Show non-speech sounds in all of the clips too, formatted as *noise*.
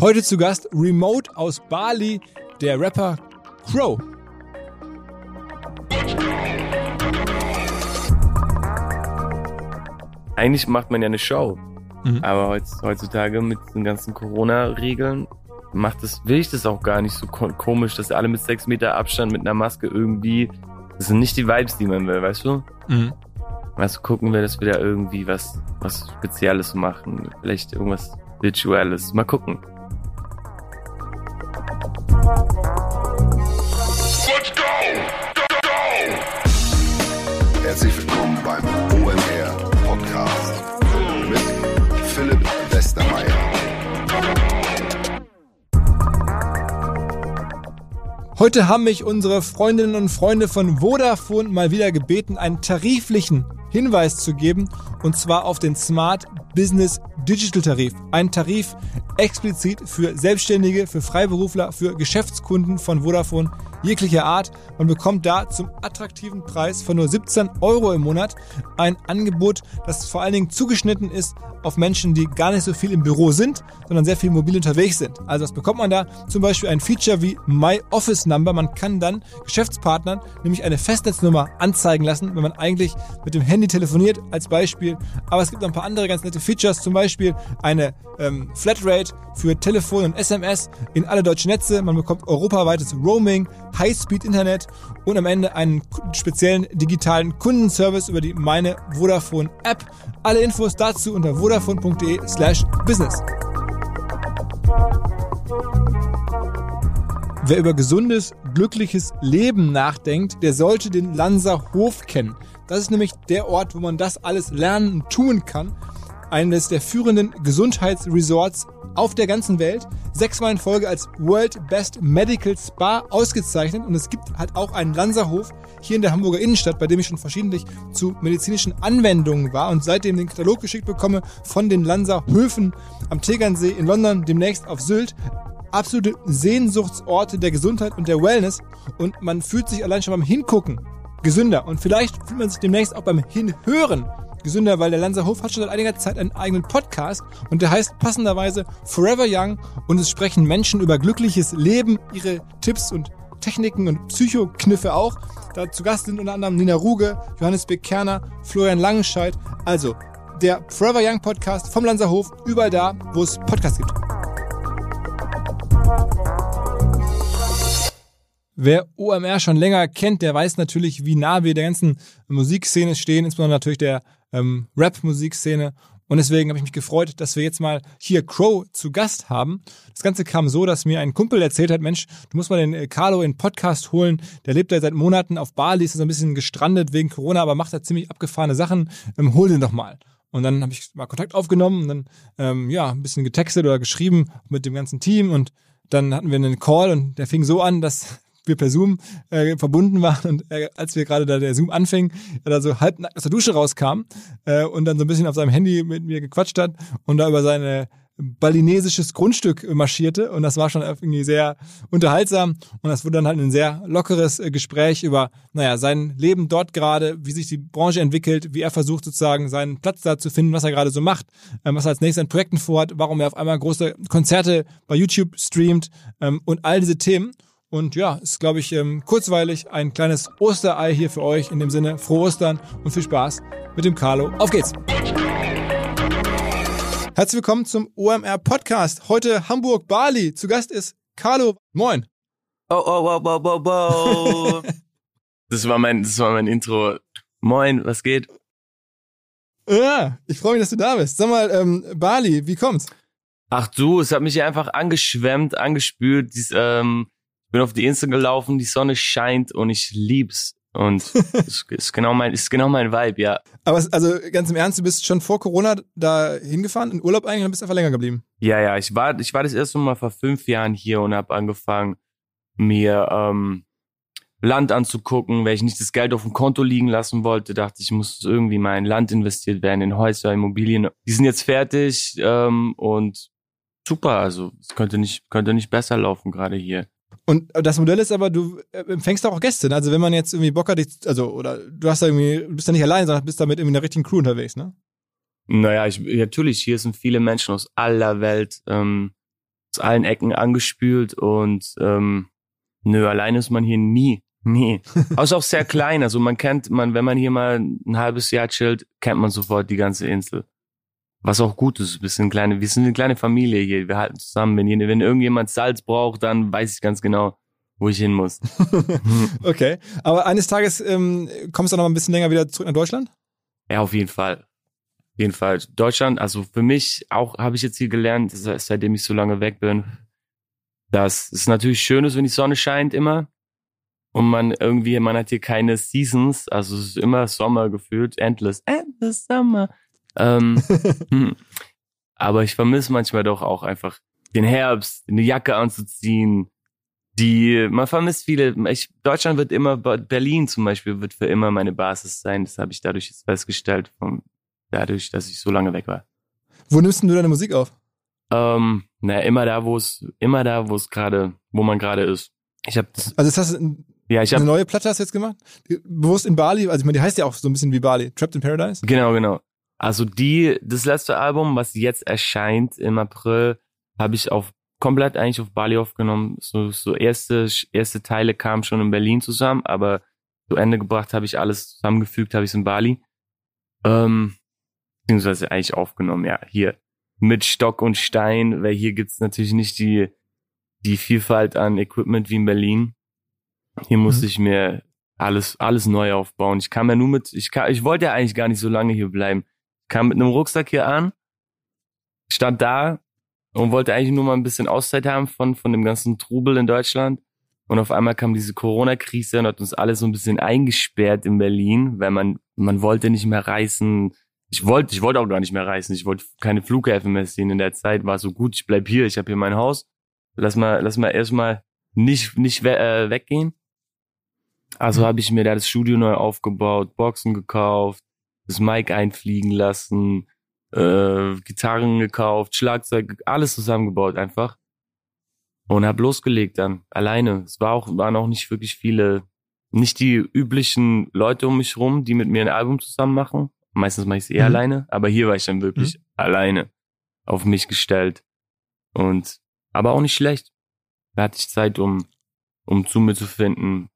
Heute zu Gast remote aus Bali der Rapper Crow. Eigentlich macht man ja eine Show. Mhm. Aber heutzutage mit den ganzen Corona-Regeln macht das, will ich das auch gar nicht so komisch, dass alle mit sechs Meter Abstand mit einer Maske irgendwie, das sind nicht die Vibes, die man will, weißt du? Mhm. Also gucken wir, dass wir da irgendwie was, was Spezielles machen. Vielleicht irgendwas Virtuelles. Mal gucken. Heute haben mich unsere Freundinnen und Freunde von Vodafone mal wieder gebeten, einen tariflichen Hinweis zu geben, und zwar auf den Smart Business Digital Tarif. Ein Tarif explizit für Selbstständige, für Freiberufler, für Geschäftskunden von Vodafone jeglicher Art. Man bekommt da zum attraktiven Preis von nur 17 Euro im Monat ein Angebot, das vor allen Dingen zugeschnitten ist auf Menschen, die gar nicht so viel im Büro sind, sondern sehr viel mobil unterwegs sind. Also was bekommt man da? Zum Beispiel ein Feature wie My Office Number. Man kann dann Geschäftspartnern nämlich eine Festnetznummer anzeigen lassen, wenn man eigentlich mit dem Handy telefoniert, als Beispiel. Aber es gibt noch ein paar andere ganz nette Features, zum Beispiel eine ähm, Flatrate für Telefon und SMS in alle deutschen Netze. Man bekommt europaweites Roaming, High-Speed-Internet und am Ende einen speziellen digitalen Kundenservice über die Meine Vodafone App. Alle Infos dazu unter vodafone.de slash business. Wer über gesundes, glückliches Leben nachdenkt, der sollte den Lanser Hof kennen. Das ist nämlich der Ort, wo man das alles lernen und tun kann. Eines der führenden Gesundheitsresorts auf der ganzen Welt. Sechsmal in Folge als World Best Medical Spa ausgezeichnet. Und es gibt halt auch einen Lanzerhof hier in der Hamburger Innenstadt, bei dem ich schon verschiedentlich zu medizinischen Anwendungen war und seitdem den Katalog geschickt bekomme von den Lanzerhöfen am Tegernsee in London, demnächst auf Sylt absolute Sehnsuchtsorte der Gesundheit und der Wellness und man fühlt sich allein schon beim Hingucken gesünder und vielleicht fühlt man sich demnächst auch beim Hinhören gesünder, weil der Lanzerhof hat schon seit einiger Zeit einen eigenen Podcast und der heißt passenderweise Forever Young und es sprechen Menschen über glückliches Leben, ihre Tipps und Techniken und Psychokniffe auch. Da zu Gast sind unter anderem Nina Ruge, Johannes Beck Kerner, Florian Langenscheid. Also der Forever Young Podcast vom Lanzerhof, überall da, wo es Podcasts gibt. Wer OMR schon länger kennt, der weiß natürlich, wie nah wir der ganzen Musikszene stehen, insbesondere natürlich der ähm, Rap-Musikszene. Und deswegen habe ich mich gefreut, dass wir jetzt mal hier Crow zu Gast haben. Das Ganze kam so, dass mir ein Kumpel erzählt hat, Mensch, du musst mal den äh, Carlo in Podcast holen. Der lebt da seit Monaten auf Bali, ist so ein bisschen gestrandet wegen Corona, aber macht da ziemlich abgefahrene Sachen. Ähm, hol den doch mal. Und dann habe ich mal Kontakt aufgenommen und dann ähm, ja ein bisschen getextet oder geschrieben mit dem ganzen Team und dann hatten wir einen Call und der fing so an, dass wir per Zoom äh, verbunden waren und äh, als wir gerade da der Zoom anfing, er da so halbnackt aus der Dusche rauskam äh, und dann so ein bisschen auf seinem Handy mit mir gequatscht hat und da über seine balinesisches Grundstück marschierte und das war schon irgendwie sehr unterhaltsam und das wurde dann halt ein sehr lockeres äh, Gespräch über, naja, sein Leben dort gerade, wie sich die Branche entwickelt, wie er versucht sozusagen seinen Platz da zu finden, was er gerade so macht, ähm, was er als nächstes an Projekten vorhat, warum er auf einmal große Konzerte bei YouTube streamt ähm, und all diese Themen. Und ja, ist, glaube ich, ähm, kurzweilig ein kleines Osterei hier für euch. In dem Sinne, frohe Ostern und viel Spaß mit dem Carlo. Auf geht's! Herzlich willkommen zum OMR Podcast. Heute Hamburg, Bali. Zu Gast ist Carlo. Moin. Oh, oh, oh, oh, oh, oh. das war mein, das war mein Intro. Moin, was geht? Ja, ich freue mich, dass du da bist. Sag mal, ähm, Bali, wie kommt's? Ach du, es hat mich einfach angeschwemmt, angespült. Dies, ähm, bin auf die Insel gelaufen, die Sonne scheint und ich lieb's. Und *laughs* es ist genau mein, ist genau mein Vibe, ja. Aber also ganz im Ernst, du bist schon vor Corona da hingefahren, in Urlaub eigentlich, und bist einfach länger geblieben. Ja, ja, ich war, ich war das erste Mal vor fünf Jahren hier und habe angefangen, mir ähm, Land anzugucken, weil ich nicht das Geld auf dem Konto liegen lassen wollte, dachte ich, muss irgendwie mal in Land investiert werden, in Häuser, Immobilien. Die sind jetzt fertig ähm, und super, also es könnte nicht, könnte nicht besser laufen gerade hier. Und das Modell ist aber, du äh, empfängst auch Gäste. Ne? Also wenn man jetzt irgendwie Bock hat, also oder du hast da irgendwie, du bist da nicht allein, sondern bist da mit irgendwie einer richtigen Crew unterwegs, ne? Naja, ich, natürlich, hier sind viele Menschen aus aller Welt. Ähm, aus allen Ecken angespült und ähm, nö, alleine ist man hier nie. Nee. *laughs* Außer auch sehr klein. Also man kennt, man, wenn man hier mal ein halbes Jahr chillt, kennt man sofort die ganze Insel. Was auch gut ist. Wir sind, kleine, wir sind eine kleine Familie hier. Wir halten zusammen. Wenn, wenn irgendjemand Salz braucht, dann weiß ich ganz genau, wo ich hin muss. *laughs* okay. Aber eines Tages ähm, kommst du noch mal ein bisschen länger wieder zurück nach Deutschland? Ja, auf jeden Fall. Auf jeden Fall. Deutschland, also für mich auch habe ich jetzt hier gelernt, seitdem ich so lange weg bin, dass es natürlich schön ist, wenn die Sonne scheint immer. Und man irgendwie, man hat hier keine Seasons, also es ist immer Sommer gefühlt, endless, endless Summer. Ähm, *laughs* hm. Aber ich vermisse manchmal doch auch einfach den Herbst, eine Jacke anzuziehen. Die, man vermisst viele. Ich, Deutschland wird immer, Berlin zum Beispiel wird für immer meine Basis sein. Das habe ich dadurch jetzt festgestellt, vom, dadurch, dass ich so lange weg war. Wo nimmst du deine Musik auf? Ähm, naja, immer da, wo es, immer da, wo es gerade, wo man gerade ist. Ich habe Also das heißt, ja, ich hab, eine neue Platte hast du jetzt gemacht? Bewusst in Bali, also ich meine, die heißt ja auch so ein bisschen wie Bali, Trapped in Paradise? Genau, genau. Also die, das letzte Album, was jetzt erscheint im April, habe ich auf komplett eigentlich auf Bali aufgenommen. So, so erste, erste Teile kamen schon in Berlin zusammen, aber zu Ende gebracht habe ich alles zusammengefügt, habe ich in Bali. Ähm, beziehungsweise eigentlich aufgenommen, ja, hier mit Stock und Stein, weil hier gibt's natürlich nicht die, die Vielfalt an Equipment wie in Berlin. Hier mhm. musste ich mir alles, alles neu aufbauen. Ich kam ja nur mit, ich kam, ich wollte ja eigentlich gar nicht so lange hier bleiben kam mit einem Rucksack hier an, stand da und wollte eigentlich nur mal ein bisschen Auszeit haben von, von dem ganzen Trubel in Deutschland. Und auf einmal kam diese Corona-Krise und hat uns alle so ein bisschen eingesperrt in Berlin, weil man, man wollte nicht mehr reisen. Ich wollte, ich wollte auch gar nicht mehr reisen. Ich wollte keine Flughäfen mehr sehen. In der Zeit war so gut, ich bleib hier, ich habe hier mein Haus. Lass mal, lass mal erstmal nicht, nicht we äh, weggehen. Also mhm. habe ich mir da das Studio neu aufgebaut, Boxen gekauft, das Mic einfliegen lassen, äh, Gitarren gekauft, Schlagzeug, alles zusammengebaut einfach. Und hab losgelegt dann, alleine. Es war auch, waren auch nicht wirklich viele, nicht die üblichen Leute um mich rum, die mit mir ein Album zusammen machen. Meistens mache ich es eher mhm. alleine, aber hier war ich dann wirklich mhm. alleine auf mich gestellt. Und aber auch nicht schlecht. Da hatte ich Zeit, um, um zu mir zu finden,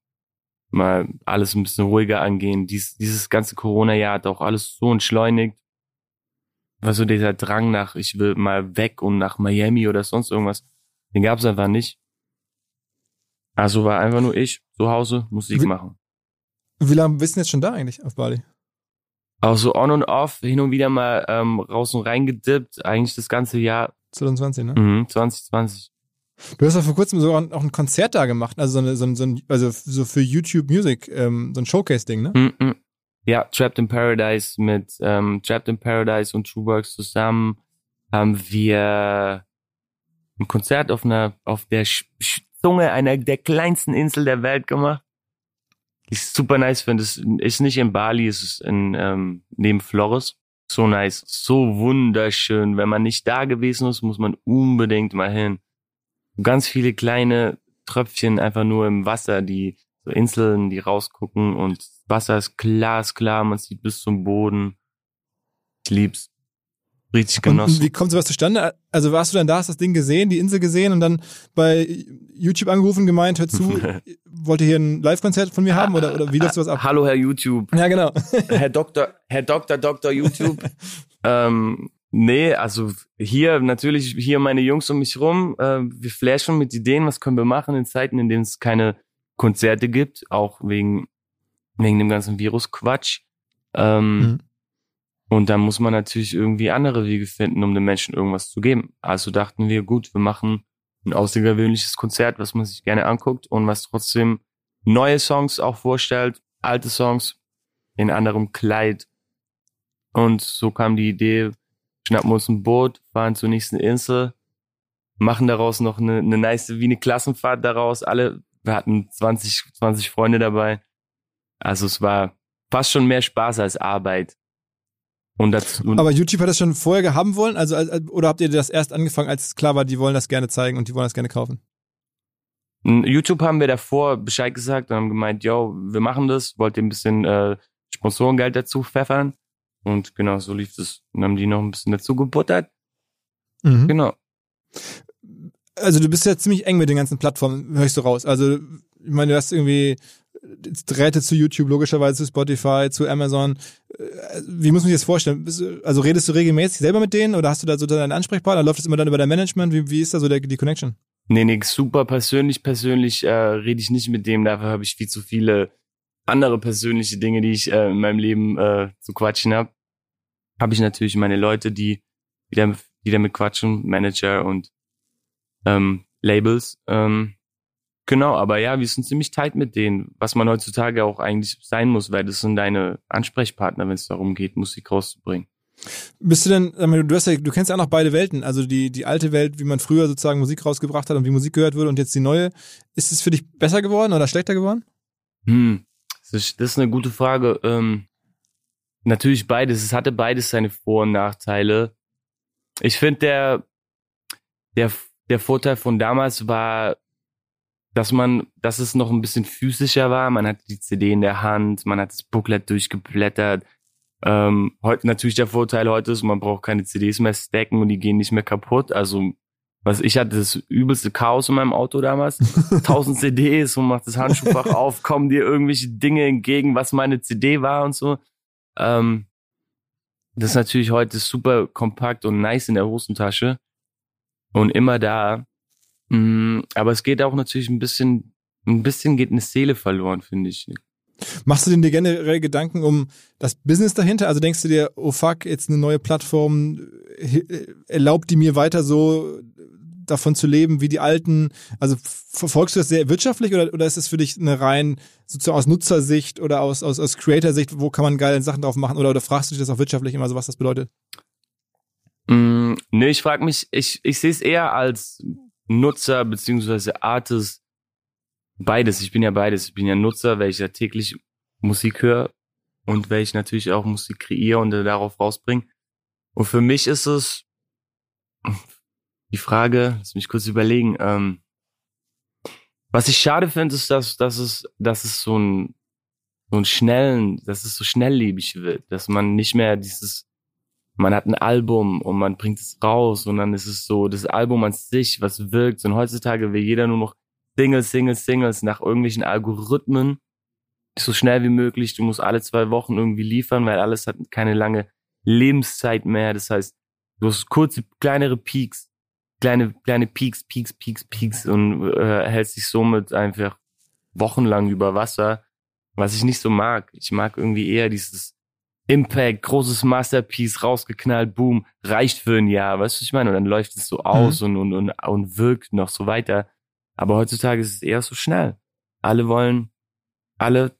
mal alles ein bisschen ruhiger angehen. Dies, dieses ganze Corona-Jahr hat auch alles so entschleunigt. War so dieser Drang nach, ich will mal weg und nach Miami oder sonst irgendwas. Den gab's einfach nicht. Also war einfach nur ich zu Hause Musik wie, machen. Wie lange bist du jetzt schon da eigentlich auf Bali? Auch so on und off, hin und wieder mal ähm, raus und reingedippt, eigentlich das ganze Jahr. 2020, ne? Mhm, 2020. Du hast ja vor kurzem sogar auch ein Konzert da gemacht, also so, eine, so, so ein, also so für YouTube Music, ähm, so ein Showcase-Ding, ne? Mm -mm. Ja, Trapped in Paradise mit ähm, Trapped in Paradise und Trueworks zusammen haben wir ein Konzert auf einer auf der Zunge einer der kleinsten Insel der Welt gemacht. Ich super nice finde. Es ist nicht in Bali, es ist in ähm, neben Flores. So nice, so wunderschön. Wenn man nicht da gewesen ist, muss man unbedingt mal hin ganz viele kleine Tröpfchen einfach nur im Wasser, die so Inseln, die rausgucken und Wasser ist glasklar, man sieht bis zum Boden. Ich lieb's. Richtig genossen. Und wie kommt sowas zustande? Also warst du dann da, hast das Ding gesehen, die Insel gesehen und dann bei YouTube angerufen, gemeint, hör zu, *laughs* wollt ihr hier ein Live-Konzert von mir haben oder, oder wie läuft sowas ab? Hallo Herr YouTube. Ja, genau. Herr Doktor, Herr Doktor, Doktor YouTube. *laughs* ähm, Nee, also hier natürlich, hier meine Jungs um mich rum, äh, wir flashen mit Ideen, was können wir machen in Zeiten, in denen es keine Konzerte gibt, auch wegen, wegen dem ganzen Virus-Quatsch. Ähm, mhm. Und da muss man natürlich irgendwie andere Wege finden, um den Menschen irgendwas zu geben. Also dachten wir, gut, wir machen ein außergewöhnliches Konzert, was man sich gerne anguckt und was trotzdem neue Songs auch vorstellt, alte Songs in anderem Kleid. Und so kam die Idee, schnappen uns ein Boot, fahren zur nächsten Insel, machen daraus noch eine, eine nice, wie eine Klassenfahrt daraus. Alle, wir hatten 20, 20 Freunde dabei. Also es war fast schon mehr Spaß als Arbeit. Und dazu, und Aber YouTube hat das schon vorher haben wollen? Also, oder habt ihr das erst angefangen, als es klar war, die wollen das gerne zeigen und die wollen das gerne kaufen? YouTube haben wir davor Bescheid gesagt und haben gemeint, yo, wir machen das, wollt ihr ein bisschen äh, Sponsorengeld dazu pfeffern? Und genau, so lief es. Und haben die noch ein bisschen dazu gebuttert. Mhm. Genau. Also du bist ja ziemlich eng mit den ganzen Plattformen, hörst du raus. Also ich meine, du hast irgendwie Drähte zu YouTube, logischerweise zu Spotify, zu Amazon. Äh, wie muss man sich das vorstellen? Also redest du regelmäßig selber mit denen oder hast du da so deinen Ansprechpartner? Läuft das immer dann über dein Management? Wie, wie ist da so der, die Connection? Nee, nee, super persönlich, persönlich äh, rede ich nicht mit dem, dafür habe ich viel zu viele andere persönliche Dinge, die ich äh, in meinem Leben äh, zu quatschen habe. Habe ich natürlich meine Leute, die, die, da, die damit quatschen, Manager und ähm, Labels. Ähm, genau, aber ja, wir sind ziemlich tight mit denen, was man heutzutage auch eigentlich sein muss, weil das sind deine Ansprechpartner, wenn es darum geht, Musik rauszubringen. Bist du denn, du hast ja, du kennst ja auch noch beide Welten, also die, die alte Welt, wie man früher sozusagen Musik rausgebracht hat und wie Musik gehört wurde und jetzt die neue. Ist es für dich besser geworden oder schlechter geworden? Hm, das ist, das ist eine gute Frage. Ähm, natürlich beides. Es hatte beides seine Vor- und Nachteile. Ich finde, der, der, der Vorteil von damals war, dass man, dass es noch ein bisschen physischer war. Man hatte die CD in der Hand, man hat das Booklet durchgeblättert ähm, heute natürlich der Vorteil heute ist, man braucht keine CDs mehr stacken und die gehen nicht mehr kaputt. Also was ich hatte, das übelste Chaos in meinem Auto damals. *laughs* Tausend CDs und macht das Handschuhfach auf, kommen dir irgendwelche Dinge entgegen, was meine CD war und so. Ähm, das ist natürlich heute super kompakt und nice in der Hosentasche und immer da. Mm, aber es geht auch natürlich ein bisschen, ein bisschen geht eine Seele verloren, finde ich. Machst du dir generell Gedanken um das Business dahinter? Also denkst du dir, oh fuck, jetzt eine neue Plattform, äh, erlaubt die mir weiter so davon zu leben wie die alten? Also verfolgst du das sehr wirtschaftlich oder, oder ist es für dich eine rein sozusagen aus Nutzersicht oder aus, aus, aus Creator-Sicht, wo kann man geile Sachen drauf machen? Oder, oder fragst du dich das auch wirtschaftlich immer so, was das bedeutet? Mm, nee, ich frage mich, ich, ich sehe es eher als Nutzer beziehungsweise Artist beides. Ich bin ja beides. Ich bin ja Nutzer, weil ich ja täglich Musik höre und weil ich natürlich auch Musik kreiere und darauf rausbringe. Und für mich ist es die Frage, lass mich kurz überlegen. Ähm, was ich schade finde, ist, dass, dass es, dass es so ein, so ein schnellen, dass es so schnelllebig wird, dass man nicht mehr dieses, man hat ein Album und man bringt es raus und dann ist es so das Album an sich, was wirkt. Und heutzutage will jeder nur noch Singles, Singles, Singles nach irgendwelchen Algorithmen so schnell wie möglich. Du musst alle zwei Wochen irgendwie liefern, weil alles hat keine lange Lebenszeit mehr. Das heißt, du hast kurze, kleinere Peaks, kleine, kleine Peaks, Peaks, Peaks, Peaks und äh, hältst dich somit einfach wochenlang über Wasser, was ich nicht so mag. Ich mag irgendwie eher dieses Impact, großes Masterpiece, rausgeknallt, boom, reicht für ein Jahr, weißt du, was ich meine? Und dann läuft es so aus mhm. und, und, und, und wirkt noch so weiter. Aber heutzutage ist es eher so schnell. Alle wollen, alle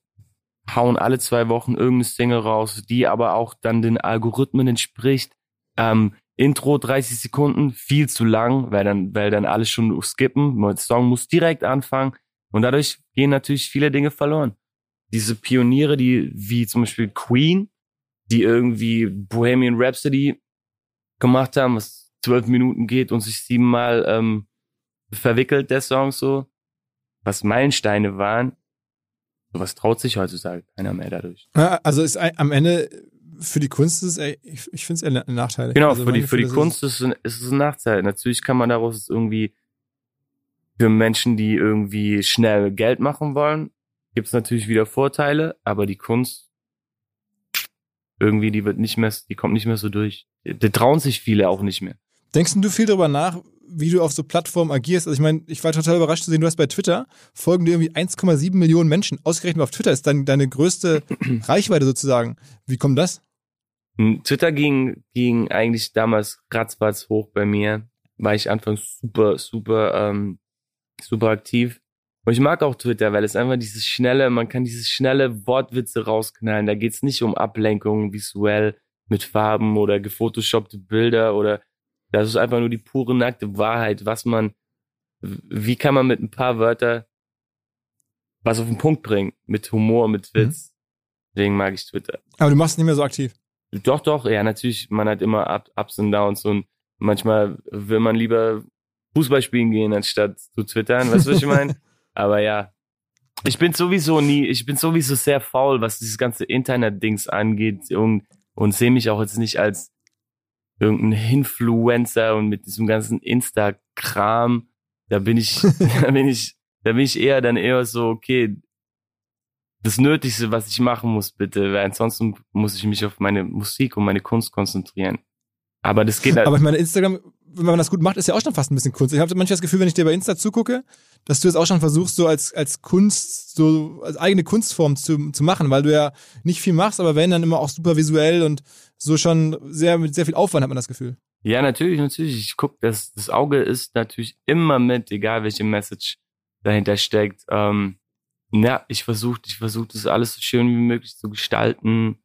hauen alle zwei Wochen irgendeine Single raus, die aber auch dann den Algorithmen entspricht. Ähm, Intro 30 Sekunden, viel zu lang, weil dann, weil dann alles schon skippen. Der Song muss direkt anfangen und dadurch gehen natürlich viele Dinge verloren. Diese Pioniere, die wie zum Beispiel Queen, die irgendwie Bohemian Rhapsody gemacht haben, was zwölf Minuten geht und sich siebenmal ähm, verwickelt, der Song so, was Meilensteine waren. Sowas traut sich heutzutage keiner mehr dadurch. Also ist am Ende für die Kunst ist es, ich, ich finde es eher ein Nachteil. Genau, also für die, für die Kunst ist, ist, ist es ein Nachteil. Natürlich kann man daraus irgendwie für Menschen, die irgendwie schnell Geld machen wollen, gibt es natürlich wieder Vorteile, aber die Kunst irgendwie, die wird nicht mehr, die kommt nicht mehr so durch. Da trauen sich viele auch nicht mehr. Denkst du viel darüber nach, wie du auf so Plattformen agierst. Also ich meine, ich war total überrascht zu sehen, du hast bei Twitter folgen dir irgendwie 1,7 Millionen Menschen. Ausgerechnet auf Twitter ist dein, deine größte *clears throat* Reichweite sozusagen. Wie kommt das? Hm, Twitter ging, ging eigentlich damals ratzfatz hoch bei mir. War ich anfangs super, super, ähm, super aktiv. Und ich mag auch Twitter, weil es einfach dieses schnelle, man kann dieses schnelle Wortwitze rausknallen. Da geht's nicht um Ablenkung visuell mit Farben oder gefotoshoppte Bilder oder das ist einfach nur die pure nackte Wahrheit, was man, wie kann man mit ein paar Wörter was auf den Punkt bringen, mit Humor, mit mhm. Witz. Mhm. Deswegen mag ich Twitter. Aber du machst es nicht mehr so aktiv. Doch, doch, ja, natürlich, man hat immer Ups und Downs und manchmal will man lieber Fußball spielen gehen, anstatt zu twittern, weißt du, was ich meine? *laughs* Aber ja, ich bin sowieso nie, ich bin sowieso sehr faul, was dieses ganze Internet-Dings angeht und, und sehe mich auch jetzt nicht als irgendein Influencer und mit diesem ganzen Insta-Kram. da bin ich, *laughs* da bin ich, da bin ich eher dann eher so, okay, das Nötigste, was ich machen muss, bitte, weil ansonsten muss ich mich auf meine Musik und meine Kunst konzentrieren. Aber das geht halt. Aber ich meine, Instagram, wenn man das gut macht, ist ja auch schon fast ein bisschen Kunst. Ich habe manchmal das Gefühl, wenn ich dir bei Insta zugucke, dass du es auch schon versuchst, so als, als Kunst, so als eigene Kunstform zu, zu machen, weil du ja nicht viel machst, aber wenn dann immer auch super visuell und so schon sehr mit sehr viel Aufwand hat man das Gefühl. Ja, natürlich, natürlich. Ich guck, das, das Auge ist natürlich immer mit, egal welche Message dahinter steckt. Ähm, ja, ich versuche, ich versuche das alles so schön wie möglich zu gestalten.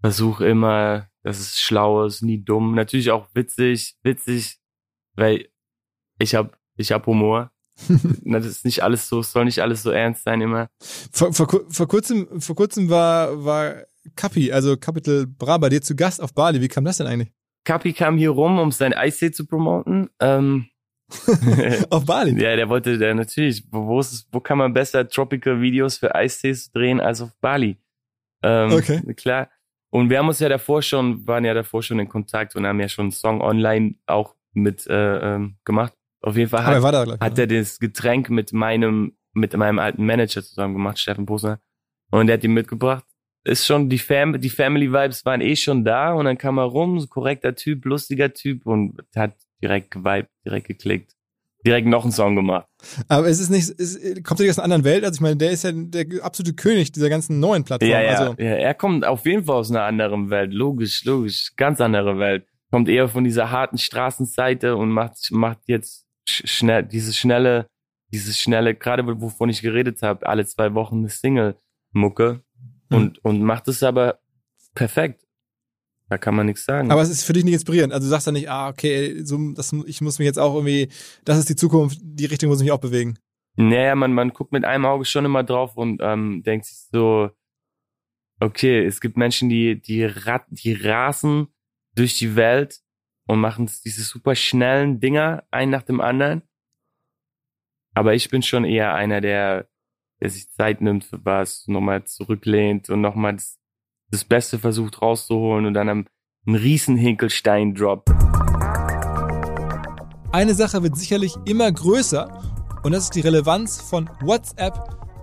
Versuche immer, dass es schlau ist, nie dumm. Natürlich auch witzig, witzig, weil ich hab, ich hab Humor. *laughs* das ist nicht alles so, soll nicht alles so ernst sein immer. Vor, vor, vor kurzem, vor kurzem war, war Kapi, also Capital Bra bei dir zu Gast auf Bali. Wie kam das denn eigentlich? Kapi kam hier rum, um sein Eistee zu promoten. Ähm, *laughs* auf Bali? Ja, der wollte, der natürlich, wo, ist, wo kann man besser Tropical Videos für Eistees drehen als auf Bali? Ähm, okay. Klar. Und wir haben uns ja davor schon, waren ja davor schon in Kontakt und haben ja schon einen Song online auch mit äh, ähm, gemacht. Auf jeden Fall hat, er, hat er das Getränk mit meinem, mit meinem alten Manager zusammen gemacht, Steffen Posner. Und der hat ihn mitgebracht ist schon die Fam die Family Vibes waren eh schon da und dann kam er rum, so korrekter Typ, lustiger Typ und hat direkt geweibt, direkt geklickt. Direkt noch einen Song gemacht. Aber es ist nicht, es kommt er aus einer anderen Welt? Also ich meine, der ist ja der absolute König dieser ganzen neuen Plattform. Ja, ja, also. ja, er kommt auf jeden Fall aus einer anderen Welt. Logisch, logisch. Ganz andere Welt. Kommt eher von dieser harten Straßenseite und macht, macht jetzt schnell, diese schnelle, dieses schnelle, gerade wovon ich geredet habe, alle zwei Wochen eine Single-Mucke hm. und, und macht es aber perfekt. Da kann man nichts sagen. Aber es ist für dich nicht inspirierend. Also du sagst ja nicht, ah, okay, so, das, ich muss mich jetzt auch irgendwie, das ist die Zukunft, die Richtung muss ich mich auch bewegen. Naja, man, man guckt mit einem Auge schon immer drauf und ähm, denkt sich so, okay, es gibt Menschen, die, die, rat, die rasen durch die Welt und machen diese super schnellen Dinger, ein nach dem anderen. Aber ich bin schon eher einer, der der sich Zeit nimmt für was, nochmal zurücklehnt und nochmal das, das Beste versucht rauszuholen und dann einen riesen Hinkelstein droppt. Eine Sache wird sicherlich immer größer und das ist die Relevanz von WhatsApp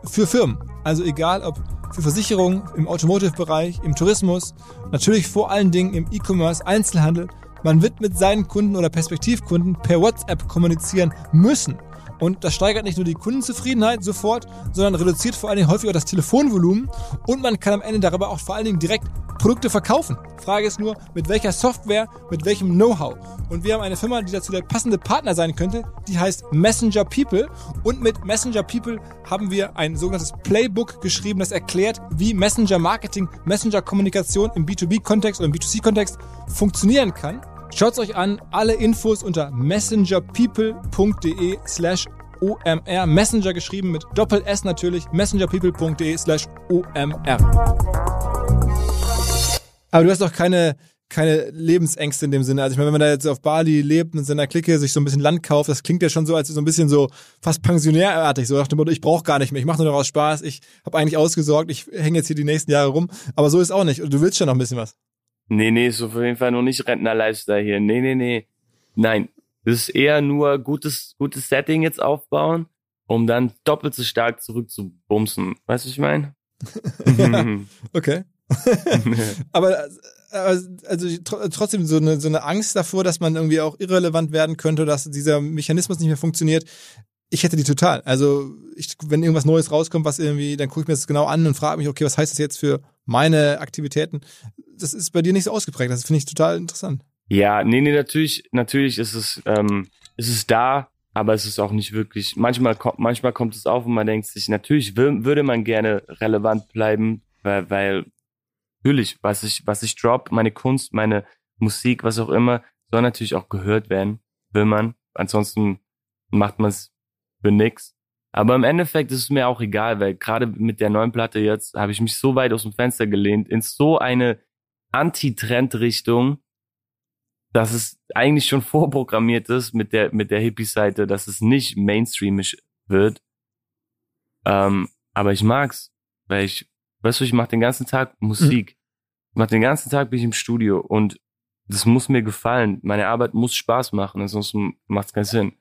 für Firmen. Also egal ob für Versicherungen, im Automotive-Bereich, im Tourismus, natürlich vor allen Dingen im E-Commerce, Einzelhandel. Man wird mit seinen Kunden oder Perspektivkunden per WhatsApp kommunizieren müssen. Und das steigert nicht nur die Kundenzufriedenheit sofort, sondern reduziert vor allen Dingen häufiger das Telefonvolumen und man kann am Ende darüber auch vor allen Dingen direkt Produkte verkaufen. Frage ist nur, mit welcher Software, mit welchem Know-how. Und wir haben eine Firma, die dazu der passende Partner sein könnte, die heißt Messenger People. Und mit Messenger People haben wir ein sogenanntes Playbook geschrieben, das erklärt, wie Messenger Marketing, Messenger Kommunikation im B2B-Kontext oder im B2C-Kontext funktionieren kann. Schaut's euch an, alle Infos unter messengerpeople.de slash OMR. Messenger geschrieben mit Doppel S natürlich, messengerpeople.de slash OMR. Aber du hast doch keine, keine Lebensängste in dem Sinne. Also ich meine, wenn man da jetzt auf Bali lebt und in seiner Clique sich so ein bisschen Land kauft, das klingt ja schon so, als so ein bisschen so fast pensionärartig, so nach dem Motto, ich brauche gar nicht mehr, ich mache nur noch aus Spaß, ich habe eigentlich ausgesorgt, ich hänge jetzt hier die nächsten Jahre rum. Aber so ist auch nicht. Und du willst schon noch ein bisschen was. Nee, nee, ist auf jeden Fall noch nicht Rentner-Lifestyle hier. Nee, nee, nee. Nein. Das ist eher nur gutes, gutes Setting jetzt aufbauen, um dann doppelt so stark zurückzubumsen. Weißt du, was ich meine? *laughs* *laughs* okay. *laughs* aber also trotzdem so eine, so eine Angst davor, dass man irgendwie auch irrelevant werden könnte, dass dieser Mechanismus nicht mehr funktioniert. Ich hätte die total. Also ich, wenn irgendwas Neues rauskommt, was irgendwie, dann gucke ich mir das genau an und frage mich, okay, was heißt das jetzt für meine Aktivitäten? Das ist bei dir nicht so ausgeprägt. Das finde ich total interessant. Ja, nee, nee, natürlich, natürlich ist es, ähm, ist es da, aber es ist auch nicht wirklich. Manchmal manchmal kommt es auf und man denkt sich, natürlich würde man gerne relevant bleiben, weil, weil natürlich, was ich, was ich drop, meine Kunst, meine Musik, was auch immer, soll natürlich auch gehört werden, will man. Ansonsten macht man es für nix. Aber im Endeffekt ist es mir auch egal, weil gerade mit der neuen Platte jetzt habe ich mich so weit aus dem Fenster gelehnt in so eine Anti-Trend-Richtung, dass es eigentlich schon *laughs* vorprogrammiert ist mit der mit der Hippie-Seite, dass es nicht mainstreamisch wird. Ähm, aber ich mag's, weil ich, weißt du, ich mache den ganzen Tag Musik. Mhm. Ich mache den ganzen Tag bin ich im Studio und das muss mir gefallen. Meine Arbeit muss Spaß machen, ansonsten macht's keinen Sinn.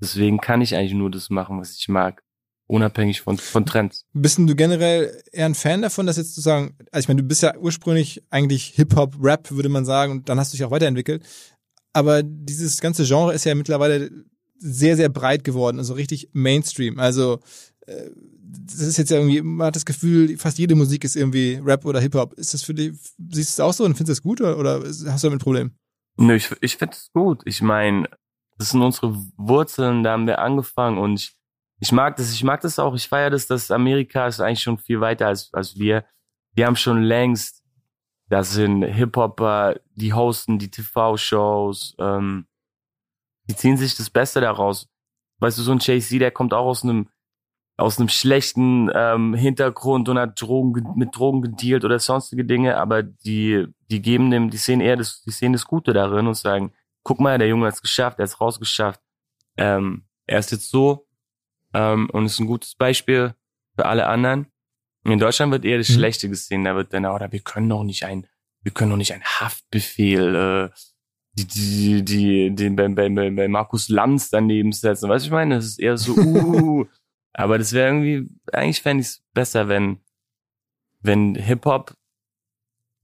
Deswegen kann ich eigentlich nur das machen, was ich mag. Unabhängig von, von Trends. Bist du generell eher ein Fan davon, das jetzt zu sagen, also ich meine, du bist ja ursprünglich eigentlich Hip-Hop, Rap, würde man sagen, und dann hast du dich auch weiterentwickelt. Aber dieses ganze Genre ist ja mittlerweile sehr, sehr breit geworden, also richtig Mainstream. Also äh, das ist jetzt ja irgendwie, man hat das Gefühl, fast jede Musik ist irgendwie Rap oder Hip-Hop. Ist das für dich, siehst du es auch so und findest du das gut oder, oder hast du damit ein Problem? Nö, ich, ich finde es gut. Ich meine, das sind unsere Wurzeln, da haben wir angefangen und ich, ich mag das, ich mag das auch, ich feiere das, dass Amerika ist eigentlich schon viel weiter als, als wir. Wir haben schon längst, das sind Hip-Hopper, die hosten die TV-Shows, ähm, die ziehen sich das Beste daraus. Weißt du, so ein Jay-Z, der kommt auch aus einem aus einem schlechten ähm, Hintergrund und hat Drogen mit Drogen gedealt oder sonstige Dinge, aber die die geben dem, die sehen eher das, die sehen das Gute darin und sagen, guck mal, der Junge hat's geschafft, er hat's rausgeschafft, ähm, er ist jetzt so ähm, und ist ein gutes Beispiel für alle anderen. In Deutschland wird eher das mhm. Schlechte gesehen, da wird dann, oder wir können doch nicht ein, wir können doch nicht ein Haftbefehl, äh, die, die, die, die bei, bei, bei Markus Lanz daneben setzen. Weißt du, ich meine, das ist eher so, *laughs* uh, aber das wäre irgendwie, eigentlich fände ich es besser, wenn, wenn Hip-Hop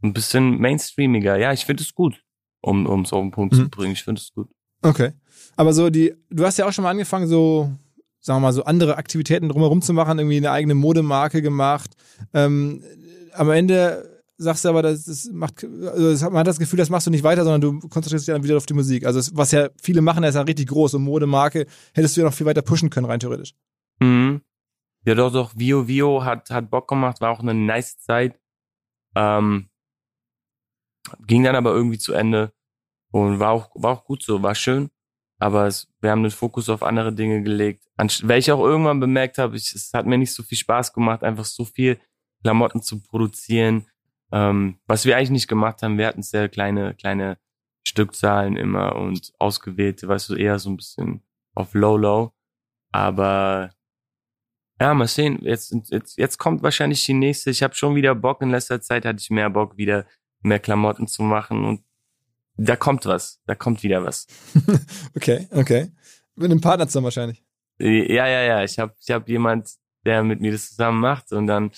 ein bisschen mainstreamiger. Ja, ich finde es gut, um um es auf den Punkt mhm. zu bringen. Ich finde es gut. Okay. Aber so die, du hast ja auch schon mal angefangen, so, sagen wir mal, so andere Aktivitäten drumherum zu machen, irgendwie eine eigene Modemarke gemacht. Ähm, am Ende sagst du aber, das, das macht, also man hat das Gefühl, das machst du nicht weiter, sondern du konzentrierst dich dann wieder auf die Musik. Also was ja viele machen, das ist ja richtig groß und Modemarke hättest du ja noch viel weiter pushen können, rein theoretisch. Mhm. Ja, doch, doch. Vio Vio hat, hat Bock gemacht, war auch eine nice Zeit. Ähm, ging dann aber irgendwie zu Ende und war auch, war auch gut so, war schön. Aber es, wir haben den Fokus auf andere Dinge gelegt. Weil ich auch irgendwann bemerkt habe, ich, es hat mir nicht so viel Spaß gemacht, einfach so viel Klamotten zu produzieren. Ähm, was wir eigentlich nicht gemacht haben, wir hatten sehr kleine, kleine Stückzahlen immer und ausgewählte, weißt du, eher so ein bisschen auf Low Low. Aber ja, mal sehen. Jetzt, jetzt, jetzt kommt wahrscheinlich die nächste. Ich habe schon wieder Bock. In letzter Zeit hatte ich mehr Bock, wieder mehr Klamotten zu machen. Und da kommt was. Da kommt wieder was. *laughs* okay, okay. Mit einem Partner zusammen wahrscheinlich. Ja, ja, ja. Ich habe ich hab jemand, der mit mir das zusammen macht. Und dann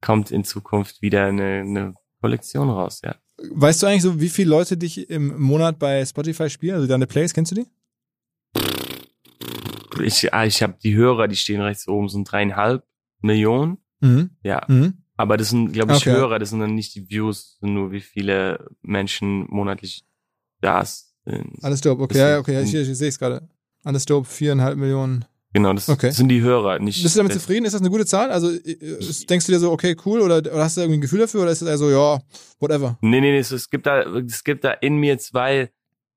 kommt in Zukunft wieder eine, eine Kollektion raus, ja. Weißt du eigentlich so, wie viele Leute dich im Monat bei Spotify spielen? Also deine Plays, kennst du die? ich, ah, ich habe die Hörer, die stehen rechts oben, sind dreieinhalb Millionen. Mhm. Ja. Mhm. Aber das sind, glaube ich, okay. Hörer, das sind dann nicht die Views, sind nur wie viele Menschen monatlich da sind. Alles dope, okay, ja, okay, ich, ich, ich sehe es gerade. Alles dope, viereinhalb Millionen. Genau, das, okay. sind die Hörer, nicht. Bist du damit zufrieden? Ist das eine gute Zahl? Also denkst du dir so, okay, cool, oder, oder hast du irgendwie ein Gefühl dafür, oder ist es eher so, ja, whatever? Nee, nee, nee, es, es gibt da, es gibt da in mir zwei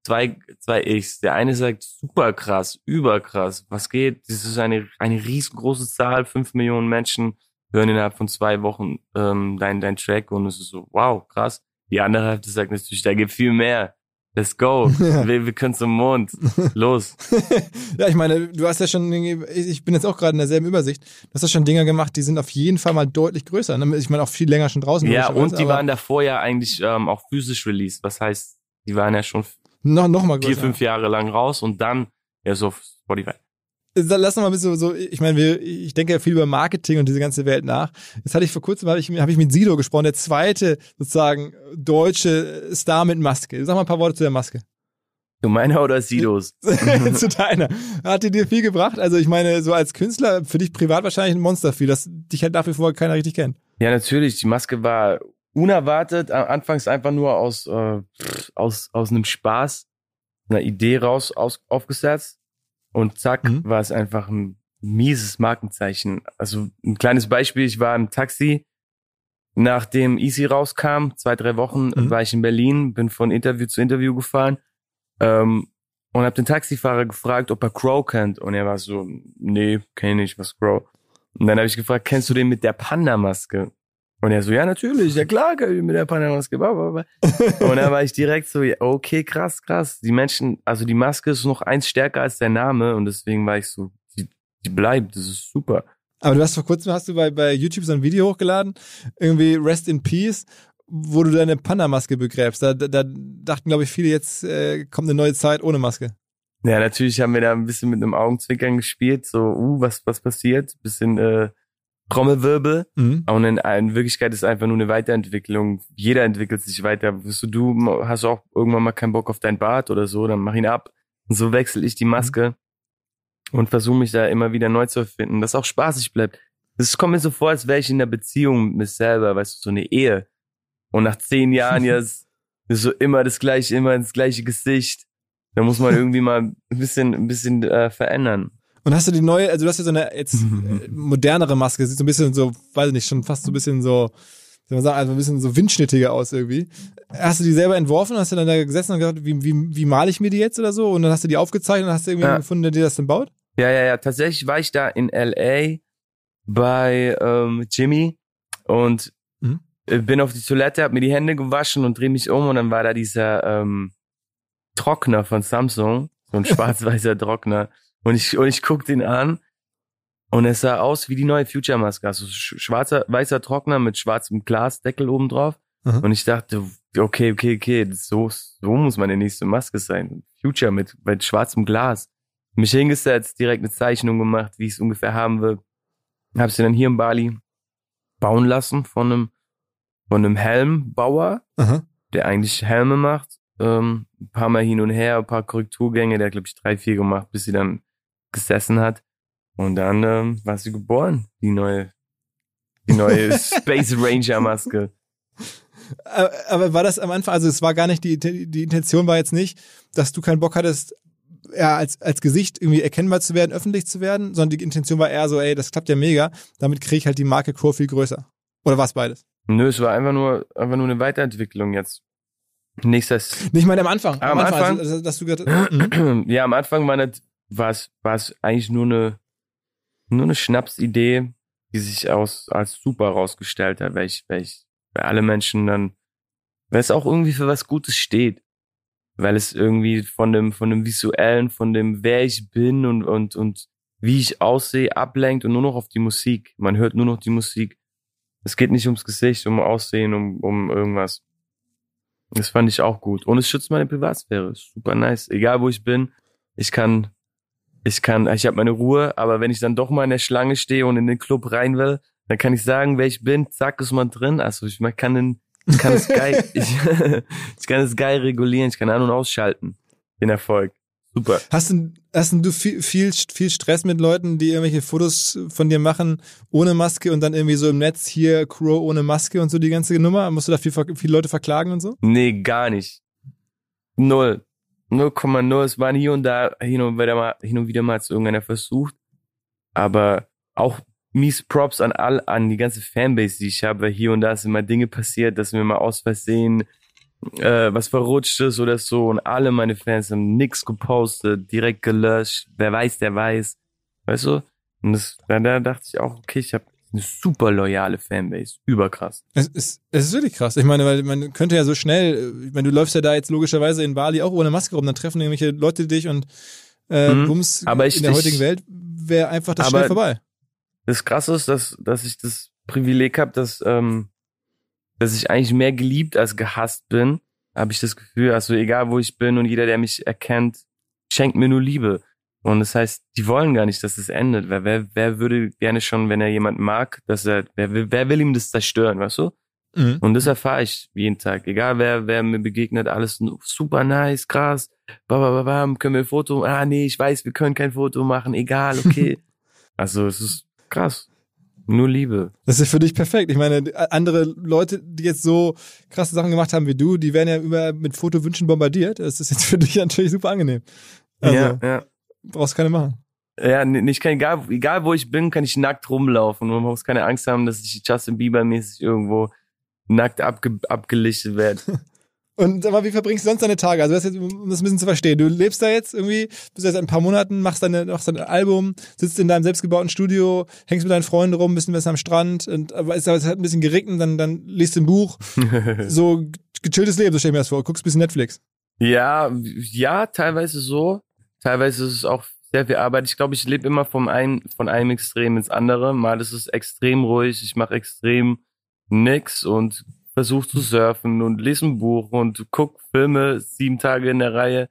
zwei, zwei Ichs. Der eine sagt, super krass, überkrass, was geht? Das ist eine, eine riesengroße Zahl, fünf Millionen Menschen hören innerhalb von zwei Wochen ähm, dein, dein Track und es ist so, wow, krass. Die andere Hälfte sagt natürlich, da gibt viel mehr. Let's go. *laughs* Ja. Wir, wir können zum Mond. Los. *laughs* ja, ich meine, du hast ja schon, ich bin jetzt auch gerade in derselben Übersicht, du hast ja schon Dinge gemacht, die sind auf jeden Fall mal deutlich größer. Ne? Ich meine, auch viel länger schon draußen. Ja, und die waren davor ja eigentlich ähm, auch physisch released. Was heißt, die waren ja schon noch, noch mal größer. Vier, fünf Jahre lang raus und dann erst auf Spotify. Lass noch mal ein bisschen so, ich meine, wir, ich denke ja viel über Marketing und diese ganze Welt nach. Jetzt hatte ich vor kurzem, habe ich, hab ich mit Sido gesprochen, der zweite sozusagen deutsche Star mit Maske. Sag mal ein paar Worte zu der Maske. Du meiner oder Sidos? *laughs* zu deiner. Hat die dir viel gebracht? Also ich meine, so als Künstler, für dich privat wahrscheinlich ein Monster viel, dass dich halt nach wie vor keiner richtig kennt. Ja, natürlich. Die Maske war unerwartet, anfangs einfach nur aus, äh, aus, aus einem Spaß, einer Idee raus aus, aufgesetzt und zack, mhm. war es einfach ein mieses Markenzeichen. Also ein kleines Beispiel, ich war im Taxi, nachdem Easy rauskam, zwei, drei Wochen mhm. war ich in Berlin, bin von Interview zu Interview gefahren ähm, und habe den Taxifahrer gefragt, ob er Crow kennt und er war so, nee, kenne ich, was Crow. Und dann habe ich gefragt, kennst du den mit der Panda-Maske? Und er so, ja, natürlich, ja klar, mit der Panama-Maske. Und dann war ich direkt so, okay, krass, krass. Die Menschen, also die Maske ist noch eins stärker als der Name und deswegen war ich so, die, die bleibt, das ist super. Aber du hast vor kurzem, hast du bei, bei YouTube so ein Video hochgeladen, irgendwie Rest in Peace, wo du deine Panda-Maske begräbst. Da, da, da dachten, glaube ich, viele, jetzt äh, kommt eine neue Zeit ohne Maske. Ja, natürlich haben wir da ein bisschen mit einem Augenzwinkern gespielt, so, uh, was, was passiert? Bisschen äh, Trommelwirbel. Mhm. Und in, in Wirklichkeit ist es einfach nur eine Weiterentwicklung. Jeder entwickelt sich weiter. Wirst du, du hast auch irgendwann mal keinen Bock auf dein Bart oder so, dann mach ihn ab. Und so wechsle ich die mhm. Maske mhm. und versuche mich da immer wieder neu zu erfinden, dass auch spaßig bleibt. Es kommt mir so vor, als wäre ich in einer Beziehung mit mir selber, weißt du, so eine Ehe. Und nach zehn Jahren jetzt *laughs* ist so immer das gleiche, immer das gleiche Gesicht. Da muss man irgendwie mal ein bisschen, ein bisschen äh, verändern. Und hast du die neue, also du hast ja so eine jetzt äh, modernere Maske, sieht so ein bisschen so, weiß ich nicht, schon fast so ein bisschen so, wie man sagen, also ein bisschen so windschnittiger aus irgendwie. Hast du die selber entworfen? Hast du dann da gesessen und gedacht, wie, wie, wie male ich mir die jetzt oder so? Und dann hast du die aufgezeichnet und hast du irgendwie ja. gefunden, der dir das dann baut? Ja, ja, ja. Tatsächlich war ich da in LA bei ähm, Jimmy und mhm. bin auf die Toilette, hab mir die Hände gewaschen und dreh mich um und dann war da dieser ähm, Trockner von Samsung, so ein *laughs* schwarz-weißer Trockner. Und ich, und ich guck den an und es sah aus wie die neue Future-Maske. Also schwarzer, weißer Trockner mit schwarzem Glasdeckel oben drauf. Mhm. Und ich dachte, okay, okay, okay, so, so muss meine nächste Maske sein. Future mit, mit schwarzem Glas. Mich hingesetzt, direkt eine Zeichnung gemacht, wie ich es ungefähr haben will. Hab sie dann hier in Bali bauen lassen von einem, von einem Helmbauer, mhm. der eigentlich Helme macht. Ähm, ein paar Mal hin und her, ein paar Korrekturgänge, der glaube ich, drei, vier gemacht, bis sie dann gesessen hat. Und dann ähm, war sie geboren, die neue, die neue *laughs* Space Ranger Maske. Aber war das am Anfang, also es war gar nicht, die, die Intention war jetzt nicht, dass du keinen Bock hattest, ja, als, als Gesicht irgendwie erkennbar zu werden, öffentlich zu werden, sondern die Intention war eher so, ey, das klappt ja mega, damit kriege ich halt die Marke Crow viel größer. Oder war es beides? Nö, es war einfach nur, einfach nur eine Weiterentwicklung jetzt. Nächstes. Nicht mal am Anfang. Am, am Anfang, Anfang also, dass du gesagt, *clears throat* ja, am Anfang war das, war es eigentlich nur eine, nur eine Schnapsidee, die sich aus, als super rausgestellt hat, weil ich, weil ich, bei alle Menschen dann, weil es auch irgendwie für was Gutes steht. Weil es irgendwie von dem, von dem visuellen, von dem, wer ich bin und, und, und wie ich aussehe, ablenkt und nur noch auf die Musik. Man hört nur noch die Musik. Es geht nicht ums Gesicht, um Aussehen, um, um irgendwas. Das fand ich auch gut. Und es schützt meine Privatsphäre. Super nice. Egal wo ich bin, ich kann, ich kann, ich habe meine Ruhe, aber wenn ich dann doch mal in der Schlange stehe und in den Club rein will, dann kann ich sagen, wer ich bin, zack, ist man drin. Also ich man kann den, ich kann es geil, *laughs* ich, *laughs* ich kann es geil regulieren, ich kann an- und ausschalten. Den Erfolg. Super. Hast du, hast du viel, viel, viel Stress mit Leuten, die irgendwelche Fotos von dir machen ohne Maske und dann irgendwie so im Netz hier Crow ohne Maske und so die ganze Nummer? Musst du da viel, viele Leute verklagen und so? Nee, gar nicht. Null. 0,0. Es waren hier und da hin und wieder mal, hin und wieder mal zu irgendeiner versucht. Aber auch mies Props an all, an die ganze Fanbase, die ich habe, weil hier und da sind mal Dinge passiert, dass mir mal aus Versehen äh, was verrutscht ist oder so und alle meine Fans haben nix gepostet, direkt gelöscht. Wer weiß, der weiß. Weißt du? Und das, da, da dachte ich auch, okay, ich habe eine super loyale Fanbase. Überkrass. Es ist, es ist wirklich krass. Ich meine, weil man könnte ja so schnell, ich meine, du läufst ja da jetzt logischerweise in Bali auch ohne Maske rum, dann treffen irgendwelche Leute dich und äh, mhm. Bums aber ich, in der heutigen Welt wäre einfach das schnell vorbei. Das Krasse ist, dass, dass ich das Privileg habe, dass ähm, dass ich eigentlich mehr geliebt als gehasst bin, habe ich das Gefühl, also egal wo ich bin und jeder, der mich erkennt, schenkt mir nur Liebe. Und das heißt, die wollen gar nicht, dass es endet. Wer, wer, wer würde gerne schon, wenn er jemand mag, dass er, wer, wer will ihm das zerstören, weißt du? Mhm. Und das erfahre ich jeden Tag. Egal wer, wer mir begegnet, alles super nice, krass. Babababam, können wir ein Foto? Ah, nee, ich weiß, wir können kein Foto machen. Egal, okay. *laughs* also, es ist krass. Nur Liebe. Das ist für dich perfekt. Ich meine, andere Leute, die jetzt so krasse Sachen gemacht haben wie du, die werden ja über mit Fotowünschen bombardiert. Das ist jetzt für dich *laughs* natürlich super angenehm. Also, ja, ja. Brauchst keine machen. Ja, nicht kein, egal, egal wo ich bin, kann ich nackt rumlaufen. Und man muss keine Angst haben, dass ich Justin Bieber mäßig irgendwo nackt abge, abgelichtet werde. *laughs* Und aber wie verbringst du sonst deine Tage? Also das jetzt, um das ein bisschen zu verstehen. Du lebst da jetzt irgendwie, bist jetzt ein paar Monaten, machst deine, machst dein Album, sitzt in deinem selbstgebauten Studio, hängst mit deinen Freunden rum, bist ein bisschen am Strand, und, aber es hat ein bisschen geregnet, dann, dann liest du ein Buch. *laughs* so gechilltes Leben, so stell ich mir das vor. Guckst ein bisschen Netflix. Ja, ja, teilweise so. Teilweise ist es auch sehr viel Arbeit. Ich glaube, ich lebe immer vom einen, von einem Extrem ins andere. Mal ist es extrem ruhig, ich mache extrem nix und versuche zu surfen und lese ein Buch und guck Filme sieben Tage in der Reihe.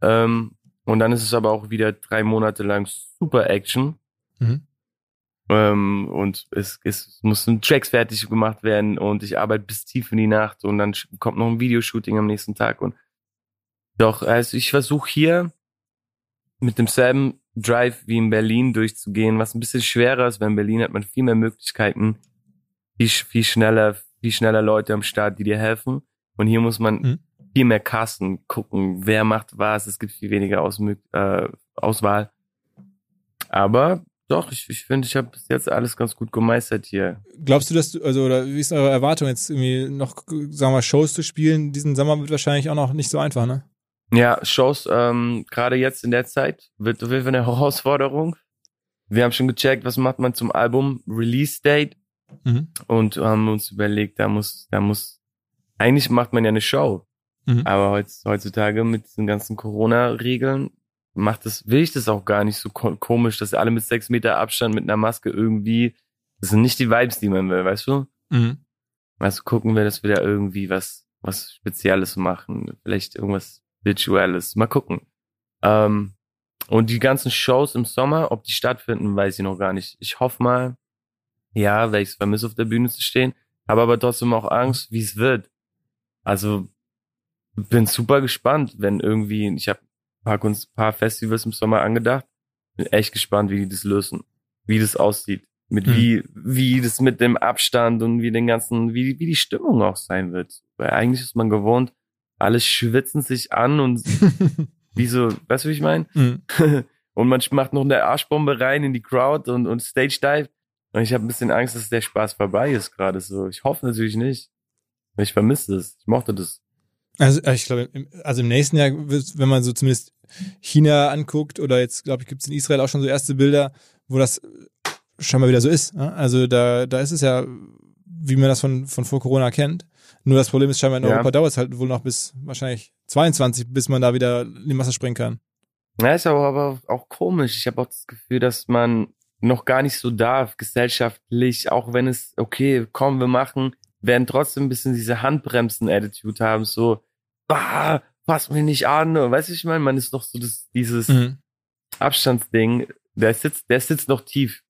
Ähm, Und dann ist es aber auch wieder drei Monate lang super Action. Mhm. Ähm, und es, es müssen Tracks fertig gemacht werden und ich arbeite bis tief in die Nacht und dann kommt noch ein Videoshooting am nächsten Tag und doch, also ich versuche hier mit demselben Drive wie in Berlin durchzugehen, was ein bisschen schwerer ist, weil in Berlin hat man viel mehr Möglichkeiten, viel, viel schneller, viel schneller Leute am Start, die dir helfen. Und hier muss man mhm. viel mehr casten, gucken, wer macht was. Es gibt viel weniger Aus, äh, Auswahl. Aber doch, ich, ich finde, ich habe bis jetzt alles ganz gut gemeistert hier. Glaubst du, dass du, also, oder wie ist eure Erwartung jetzt irgendwie noch, sagen wir mal, Shows zu spielen? Diesen Sommer wird wahrscheinlich auch noch nicht so einfach, ne? Ja, Shows, ähm, gerade jetzt in der Zeit, wird auf jeden Fall eine *laughs* Herausforderung. Wir haben schon gecheckt, was macht man zum Album Release Date mhm. und haben uns überlegt, da muss, da muss, eigentlich macht man ja eine Show. Mhm. Aber heutzutage mit diesen ganzen Corona-Regeln macht das, will ich das auch gar nicht so komisch, dass alle mit sechs Meter Abstand mit einer Maske irgendwie, das sind nicht die Vibes, die man will, weißt du? Mhm. Also gucken wir, dass wir da irgendwie was, was Spezielles machen. Vielleicht irgendwas Virtuelles. Mal gucken. Ähm, und die ganzen Shows im Sommer, ob die stattfinden, weiß ich noch gar nicht. Ich hoffe mal, ja, weil ich es vermisse, auf der Bühne zu stehen. Habe aber trotzdem auch Angst, wie es wird. Also bin super gespannt, wenn irgendwie, ich habe paar, Kunst, paar Festivals im Sommer angedacht. Bin echt gespannt, wie die das lösen, wie das aussieht, mit mhm. wie wie das mit dem Abstand und wie den ganzen, wie wie die Stimmung auch sein wird. Weil eigentlich ist man gewohnt, alle schwitzen sich an und *laughs* wie so, weißt du, wie ich meine? Mhm. *laughs* und man macht noch eine Arschbombe rein in die Crowd und und Stage Dive. Und ich habe ein bisschen Angst, dass der Spaß vorbei ist gerade so. Ich hoffe natürlich nicht. Ich vermisse es. Ich mochte das. Also ich glaube, also im nächsten Jahr, wenn man so zumindest China anguckt oder jetzt, glaube ich, gibt es in Israel auch schon so erste Bilder, wo das scheinbar wieder so ist. Also da, da ist es ja, wie man das von, von vor Corona kennt. Nur das Problem ist scheinbar in ja. Europa dauert es halt wohl noch bis wahrscheinlich 22, bis man da wieder in die Masse springen kann. Ja, ist aber, aber auch komisch. Ich habe auch das Gefühl, dass man noch gar nicht so darf, gesellschaftlich, auch wenn es, okay, komm, wir machen, werden trotzdem ein bisschen diese Handbremsen-Attitude haben, so, bah, pass mich nicht an. Weißt du, ich meine, man ist noch so das, dieses mhm. Abstandsding, der sitzt, der sitzt noch tief.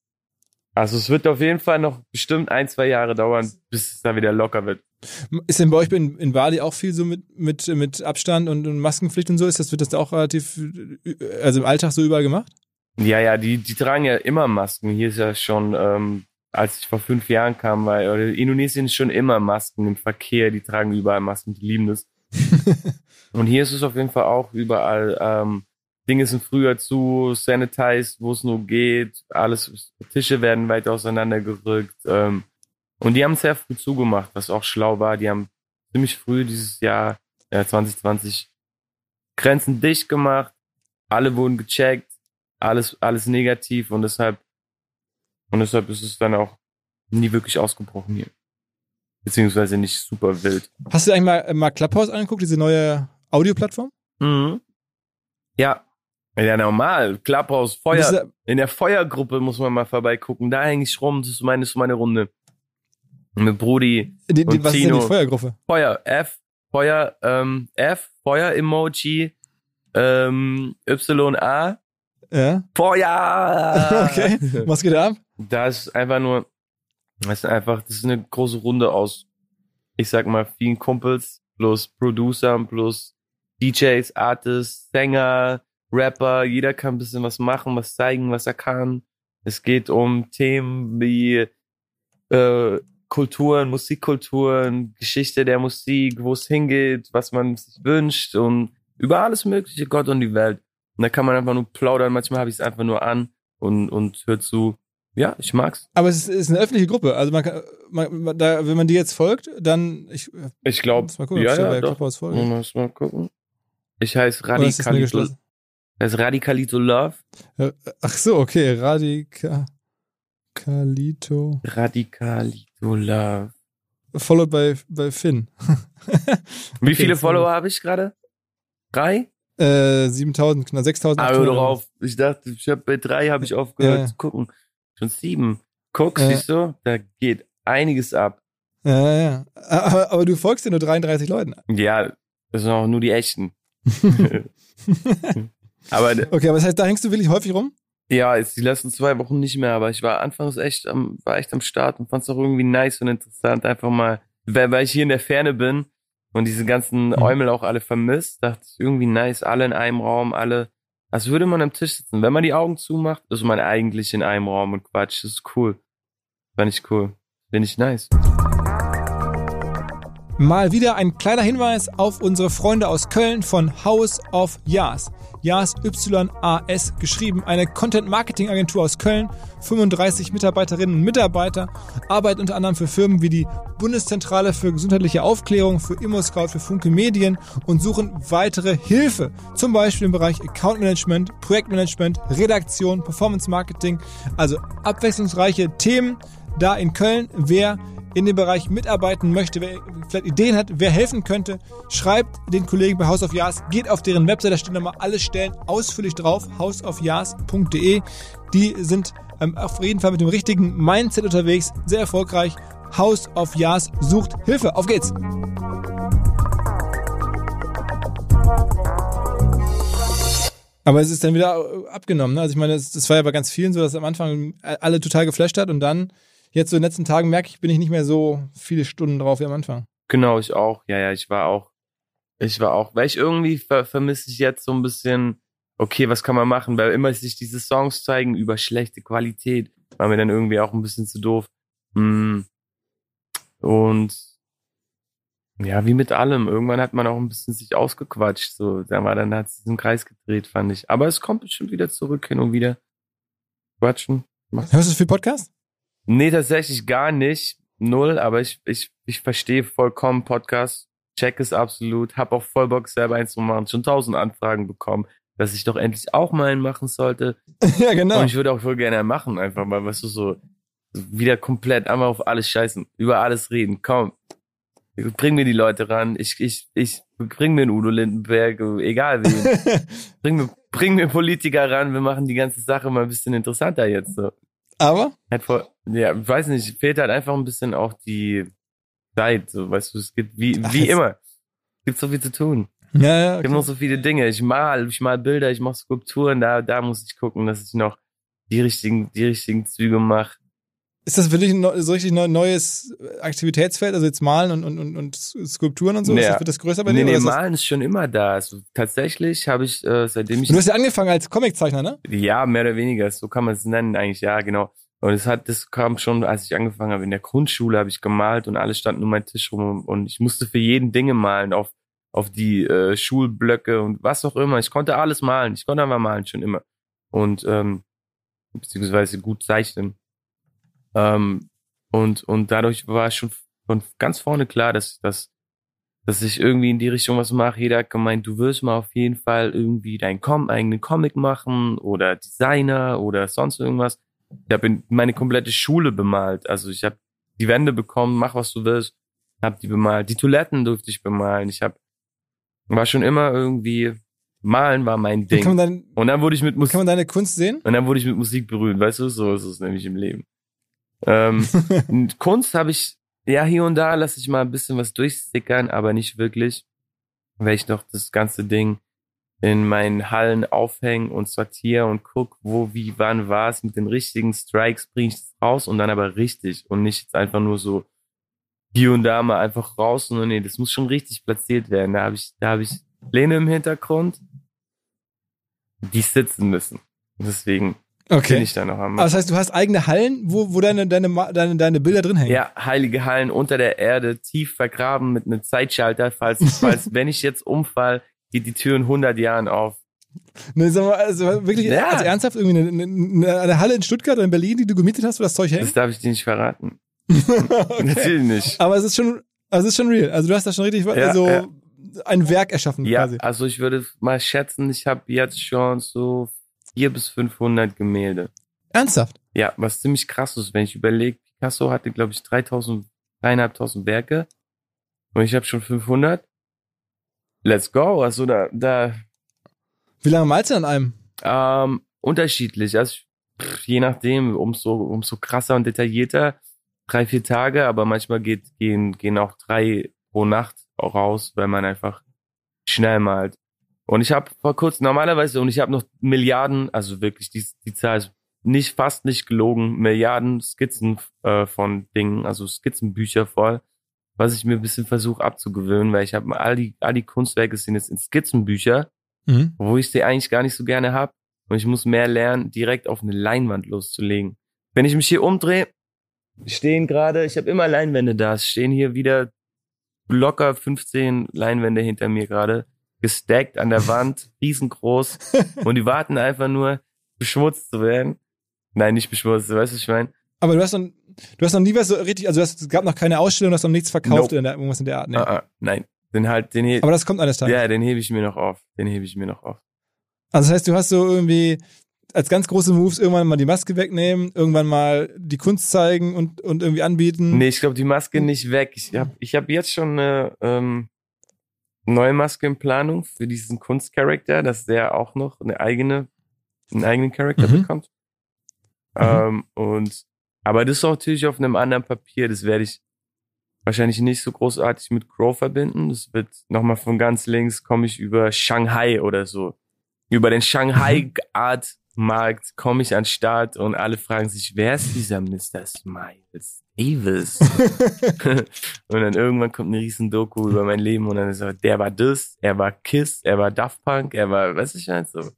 Also es wird auf jeden Fall noch bestimmt ein, zwei Jahre dauern, bis es da wieder locker wird. Ist denn bei euch in, in Bali auch viel so mit, mit, mit Abstand und, und Maskenpflicht und so? Ist das, wird das da auch relativ, also im Alltag so überall gemacht? Ja, ja, die, die tragen ja immer Masken. Hier ist ja schon, ähm, als ich vor fünf Jahren kam, weil Indonesien ist schon immer Masken im Verkehr, die tragen überall Masken, die lieben das. *laughs* Und hier ist es auf jeden Fall auch überall. Ähm, Dinge sind früher zu sanitized, wo es nur geht. Alles, Tische werden weit auseinandergerückt. Ähm, und die haben sehr früh zugemacht, was auch schlau war. Die haben ziemlich früh dieses Jahr, äh, 2020, Grenzen dicht gemacht. Alle wurden gecheckt. Alles, alles negativ und deshalb, und deshalb ist es dann auch nie wirklich ausgebrochen hier. Beziehungsweise nicht super wild. Hast du eigentlich mal, mal Clubhouse angeguckt, diese neue Audioplattform? Mhm. Ja. Ja, normal. Clubhouse, Feuer. In der Feuergruppe muss man mal vorbeigucken. Da hänge ich rum. Das ist meine, das ist meine Runde. Mit Brudi. Die, die, was Tino. ist denn die Feuergruppe? Feuer. F. Feuer. Ähm, F. Feuer-Emoji. Ähm, Y-A. Ja. Feuer! *laughs* okay. Was geht ab? Da ist einfach nur, das ist einfach, das ist eine große Runde aus, ich sag mal, vielen Kumpels, plus Producern, plus DJs, Artists, Sänger, Rapper, jeder kann ein bisschen was machen, was zeigen, was er kann. Es geht um Themen wie äh, Kulturen, Musikkulturen, Geschichte der Musik, wo es hingeht, was man sich wünscht und über alles Mögliche, Gott und die Welt. Und da kann man einfach nur plaudern. Manchmal habe ich es einfach nur an und, und hört zu. Ja, ich mag's. Aber es ist, ist eine öffentliche Gruppe. Also man kann, man, da, wenn man die jetzt folgt, dann ich. Ich glaube. Ja, ja, doch. Muss mal gucken. Ich heiße Radikalito. Das ist Radikalito Love. Ach so, okay. Radikalito. Radikalito Love. Followed by, by Finn. *laughs* Wie viele Follower habe ich gerade? Drei? Äh, 7000, knapp 6000. Ah, hör doch auf. Ich dachte, ich hab, bei drei habe ich aufgehört ja. zu gucken. Schon sieben. Guck, ja. siehst du? Da geht einiges ab. Ja, ja. Aber, aber du folgst ja nur 33 Leuten. Ja, das sind auch nur die echten. *laughs* *laughs* Aber okay, aber das heißt, da hängst du wirklich häufig rum? Ja, jetzt die letzten zwei Wochen nicht mehr, aber ich war anfangs echt am, war echt am Start und fand es auch irgendwie nice und interessant, einfach mal, weil, weil ich hier in der Ferne bin und diese ganzen mhm. Eumel auch alle vermisst, dachte ich irgendwie nice, alle in einem Raum, alle, als würde man am Tisch sitzen. Wenn man die Augen zumacht, ist man eigentlich in einem Raum und Quatsch, das ist cool. Fand ich cool. Finde ich nice. Mal wieder ein kleiner Hinweis auf unsere Freunde aus Köln von House of Yas. Yas Y-A-S geschrieben, eine Content-Marketing-Agentur aus Köln, 35 Mitarbeiterinnen und Mitarbeiter, arbeitet unter anderem für Firmen wie die Bundeszentrale für gesundheitliche Aufklärung, für ImmoScout, für Funke Medien und suchen weitere Hilfe, zum Beispiel im Bereich Account Management, Projektmanagement, Redaktion, Performance Marketing, also abwechslungsreiche Themen da in Köln. Wer in dem Bereich mitarbeiten möchte, wer vielleicht Ideen hat, wer helfen könnte, schreibt den Kollegen bei House of Yas, geht auf deren Website, da stehen nochmal alle Stellen ausführlich drauf, houseofyas.de. Die sind ähm, auf jeden Fall mit dem richtigen Mindset unterwegs, sehr erfolgreich. House of Yas sucht Hilfe. Auf geht's! Aber es ist dann wieder abgenommen. Ne? Also ich meine, das, das war ja bei ganz vielen so, dass am Anfang alle total geflasht hat und dann jetzt so in den letzten Tagen merke ich, bin ich nicht mehr so viele Stunden drauf wie am Anfang. Genau, ich auch. Ja, ja, ich war auch, ich war auch, weil ich irgendwie ver vermisse ich jetzt so ein bisschen, okay, was kann man machen, weil immer sich diese Songs zeigen über schlechte Qualität, war mir dann irgendwie auch ein bisschen zu doof. Mm. Und ja, wie mit allem. Irgendwann hat man auch ein bisschen sich ausgequatscht. So, da war dann hat sich im Kreis gedreht, fand ich. Aber es kommt bestimmt wieder zurück hin und wieder. Quatschen. Hörst du viel Podcast? Nee, tatsächlich gar nicht. Null, aber ich, ich, ich verstehe vollkommen Podcast, check es absolut, hab auch voll Bock selber eins zu machen, schon tausend Anfragen bekommen, dass ich doch endlich auch mal einen machen sollte. *laughs* ja, genau. Und ich würde auch voll gerne machen, einfach mal, weißt du, so wieder komplett einmal auf alles scheißen, über alles reden, komm. Bring mir die Leute ran, ich, ich, ich bring mir einen Udo Lindenberg, egal wen. *laughs* bring, mir, bring mir Politiker ran, wir machen die ganze Sache mal ein bisschen interessanter jetzt so. Aber? Ja, weiß nicht, fehlt halt einfach ein bisschen auch die Zeit, so, weißt du, es gibt, wie, Ach, wie immer, es gibt so viel zu tun. Ja, ja. Es gibt noch so viele Dinge. Ich mal, ich mal Bilder, ich mache Skulpturen, da, da muss ich gucken, dass ich noch die richtigen, die richtigen Züge mache. Ist das für dich ein so richtig neues Aktivitätsfeld? Also jetzt Malen und, und, und, Skulpturen und so? Ja. Das, wird das größer bei dir? Nee, nee, Malen ist schon immer da. Also tatsächlich habe ich, äh, seitdem ich. Du hast ja angefangen als Comiczeichner, ne? Ja, mehr oder weniger. So kann man es nennen eigentlich. Ja, genau. Und es hat, das kam schon, als ich angefangen habe in der Grundschule, habe ich gemalt und alles stand nur mein Tisch rum und ich musste für jeden Dinge malen auf auf die äh, Schulblöcke und was auch immer. Ich konnte alles malen. Ich konnte einfach malen schon immer und ähm, beziehungsweise gut zeichnen. Ähm, und, und dadurch war schon von ganz vorne klar, dass, dass, dass ich irgendwie in die Richtung was mache. Jeder hat gemeint, du wirst mal auf jeden Fall irgendwie deinen Com eigenen Comic machen oder Designer oder sonst irgendwas. Ich habe meine komplette Schule bemalt. Also ich habe die Wände bekommen, mach was du willst, hab die bemalt. Die Toiletten durfte ich bemalen. Ich habe war schon immer irgendwie Malen war mein Ding. Dann, und dann wurde ich mit Musik. Kann man deine Kunst sehen? Und dann wurde ich mit Musik berühmt, weißt du? So ist es nämlich im Leben. Ähm, *laughs* Kunst habe ich, ja, hier und da lasse ich mal ein bisschen was durchstickern, aber nicht wirklich, weil ich noch das ganze Ding in meinen Hallen aufhängen und sortiere und guck, wo, wie, wann war es mit den richtigen Strikes, bringe ich das raus und dann aber richtig und nicht einfach nur so hier und da mal einfach raus und nee, das muss schon richtig platziert werden. Da habe ich, da habe ich Lene im Hintergrund, die sitzen müssen. Deswegen Okay. Bin ich da noch am das heißt, du hast eigene Hallen, wo, wo deine, deine, deine, deine Bilder drin hängen? Ja, heilige Hallen unter der Erde, tief vergraben mit einem Zeitschalter, falls, falls *laughs* wenn ich jetzt umfall, geht die Tür in 100 Jahren auf. Ne, sag mal, also wirklich, Ja. also ernsthaft irgendwie eine, eine, eine Halle in Stuttgart oder in Berlin, die du gemietet hast, wo das Zeug hängt? Das darf ich dir nicht verraten. *laughs* okay. Natürlich nicht. Aber es ist schon, also es ist schon real. Also du hast da schon richtig Ja, so ja. ein Werk erschaffen Ja, quasi. also ich würde mal schätzen, ich habe jetzt schon so 400 bis 500 Gemälde. Ernsthaft? Ja, was ziemlich krass ist, wenn ich überlege, Picasso hatte, glaube ich, 3000, 3500 Werke und ich habe schon 500. Let's go. Also da, da Wie lange malst du an einem? ähm, unterschiedlich. Also pff, je nachdem, umso, umso krasser und detaillierter, drei, vier Tage, aber manchmal geht, gehen, gehen auch drei pro Nacht raus, weil man einfach schnell malt. Und ich habe vor kurzem, normalerweise, und ich habe noch Milliarden, also wirklich, die, die Zahl ist nicht, fast nicht gelogen, Milliarden Skizzen äh, von Dingen, also Skizzenbücher voll, was ich mir ein bisschen versuche abzugewöhnen, weil ich habe all die, all die Kunstwerke sind jetzt in Skizzenbücher, mhm. wo ich sie eigentlich gar nicht so gerne hab Und ich muss mehr lernen, direkt auf eine Leinwand loszulegen. Wenn ich mich hier umdrehe, stehen gerade, ich habe immer Leinwände da, es stehen hier wieder locker 15 Leinwände hinter mir gerade, gestackt an der Wand, riesengroß *laughs* und die warten einfach nur, beschmutzt zu werden. Nein, nicht beschmutzt, weißt du, was ich meine? Aber du hast noch, du hast noch nie was so richtig, also hast, es gab noch keine Ausstellung, du hast noch nichts verkauft nope. oder irgendwas in der Art. Nee. Uh, uh, nein, den halt, den Aber das kommt eines Tages. Ja, den hebe ich mir noch auf. Den hebe ich mir noch auf. Also das heißt, du hast so irgendwie als ganz große Moves irgendwann mal die Maske wegnehmen, irgendwann mal die Kunst zeigen und, und irgendwie anbieten. Nee, ich glaube, die Maske nicht weg. Ich habe ich hab jetzt schon eine ähm, neue Maske in Planung für diesen Kunstcharakter, dass der auch noch eine eigene, einen eigenen Charakter mhm. bekommt. Mhm. Ähm, und aber das ist auch natürlich auf einem anderen Papier. Das werde ich wahrscheinlich nicht so großartig mit Crow verbinden. Das wird nochmal von ganz links komme ich über Shanghai oder so. Über den Shanghai mhm. Art Markt komme ich an Start und alle fragen sich, wer ist dieser Mr. Smiles Davis? *laughs* und dann irgendwann kommt eine riesen Doku über mein Leben und dann ist er, der war das, er war Kiss, er war Daft Punk, er war, was ich halt so. *laughs*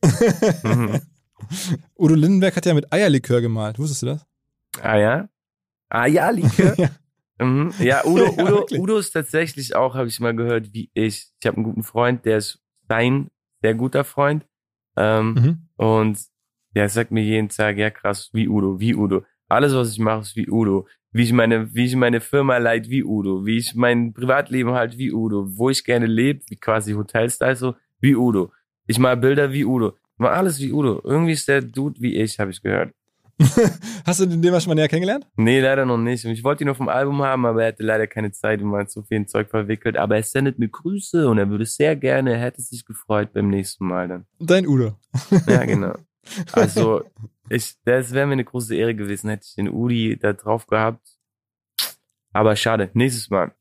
Udo Lindenberg hat ja mit Eierlikör gemalt, wusstest du das? Ah ja? Eierlikör? *laughs* ja. Mhm. Ja, Udo, Udo, ja, Udo ist tatsächlich auch, habe ich mal gehört, wie ich. Ich habe einen guten Freund, der ist sein sehr guter Freund. Ähm, mhm. Und der sagt mir jeden Tag, ja krass, wie Udo, wie Udo. Alles, was ich mache, ist wie Udo. Wie ich meine, wie ich meine Firma leite, wie Udo. Wie ich mein Privatleben halt, wie Udo. Wo ich gerne lebe, wie quasi Hotelstyle, so, wie Udo. Ich mache Bilder wie Udo. Ich mache alles wie Udo. Irgendwie ist der Dude wie ich, habe ich gehört. *laughs* Hast du den schon mal näher kennengelernt? Nee, leider noch nicht. Ich wollte ihn auf dem Album haben, aber er hatte leider keine Zeit und war zu viel Zeug verwickelt. Aber er sendet mir Grüße und er würde sehr gerne, er hätte sich gefreut beim nächsten Mal dann. Dein Udo. Ja, genau. *laughs* Also, ich, das wäre mir eine große Ehre gewesen, hätte ich den Udi da drauf gehabt. Aber schade, nächstes Mal.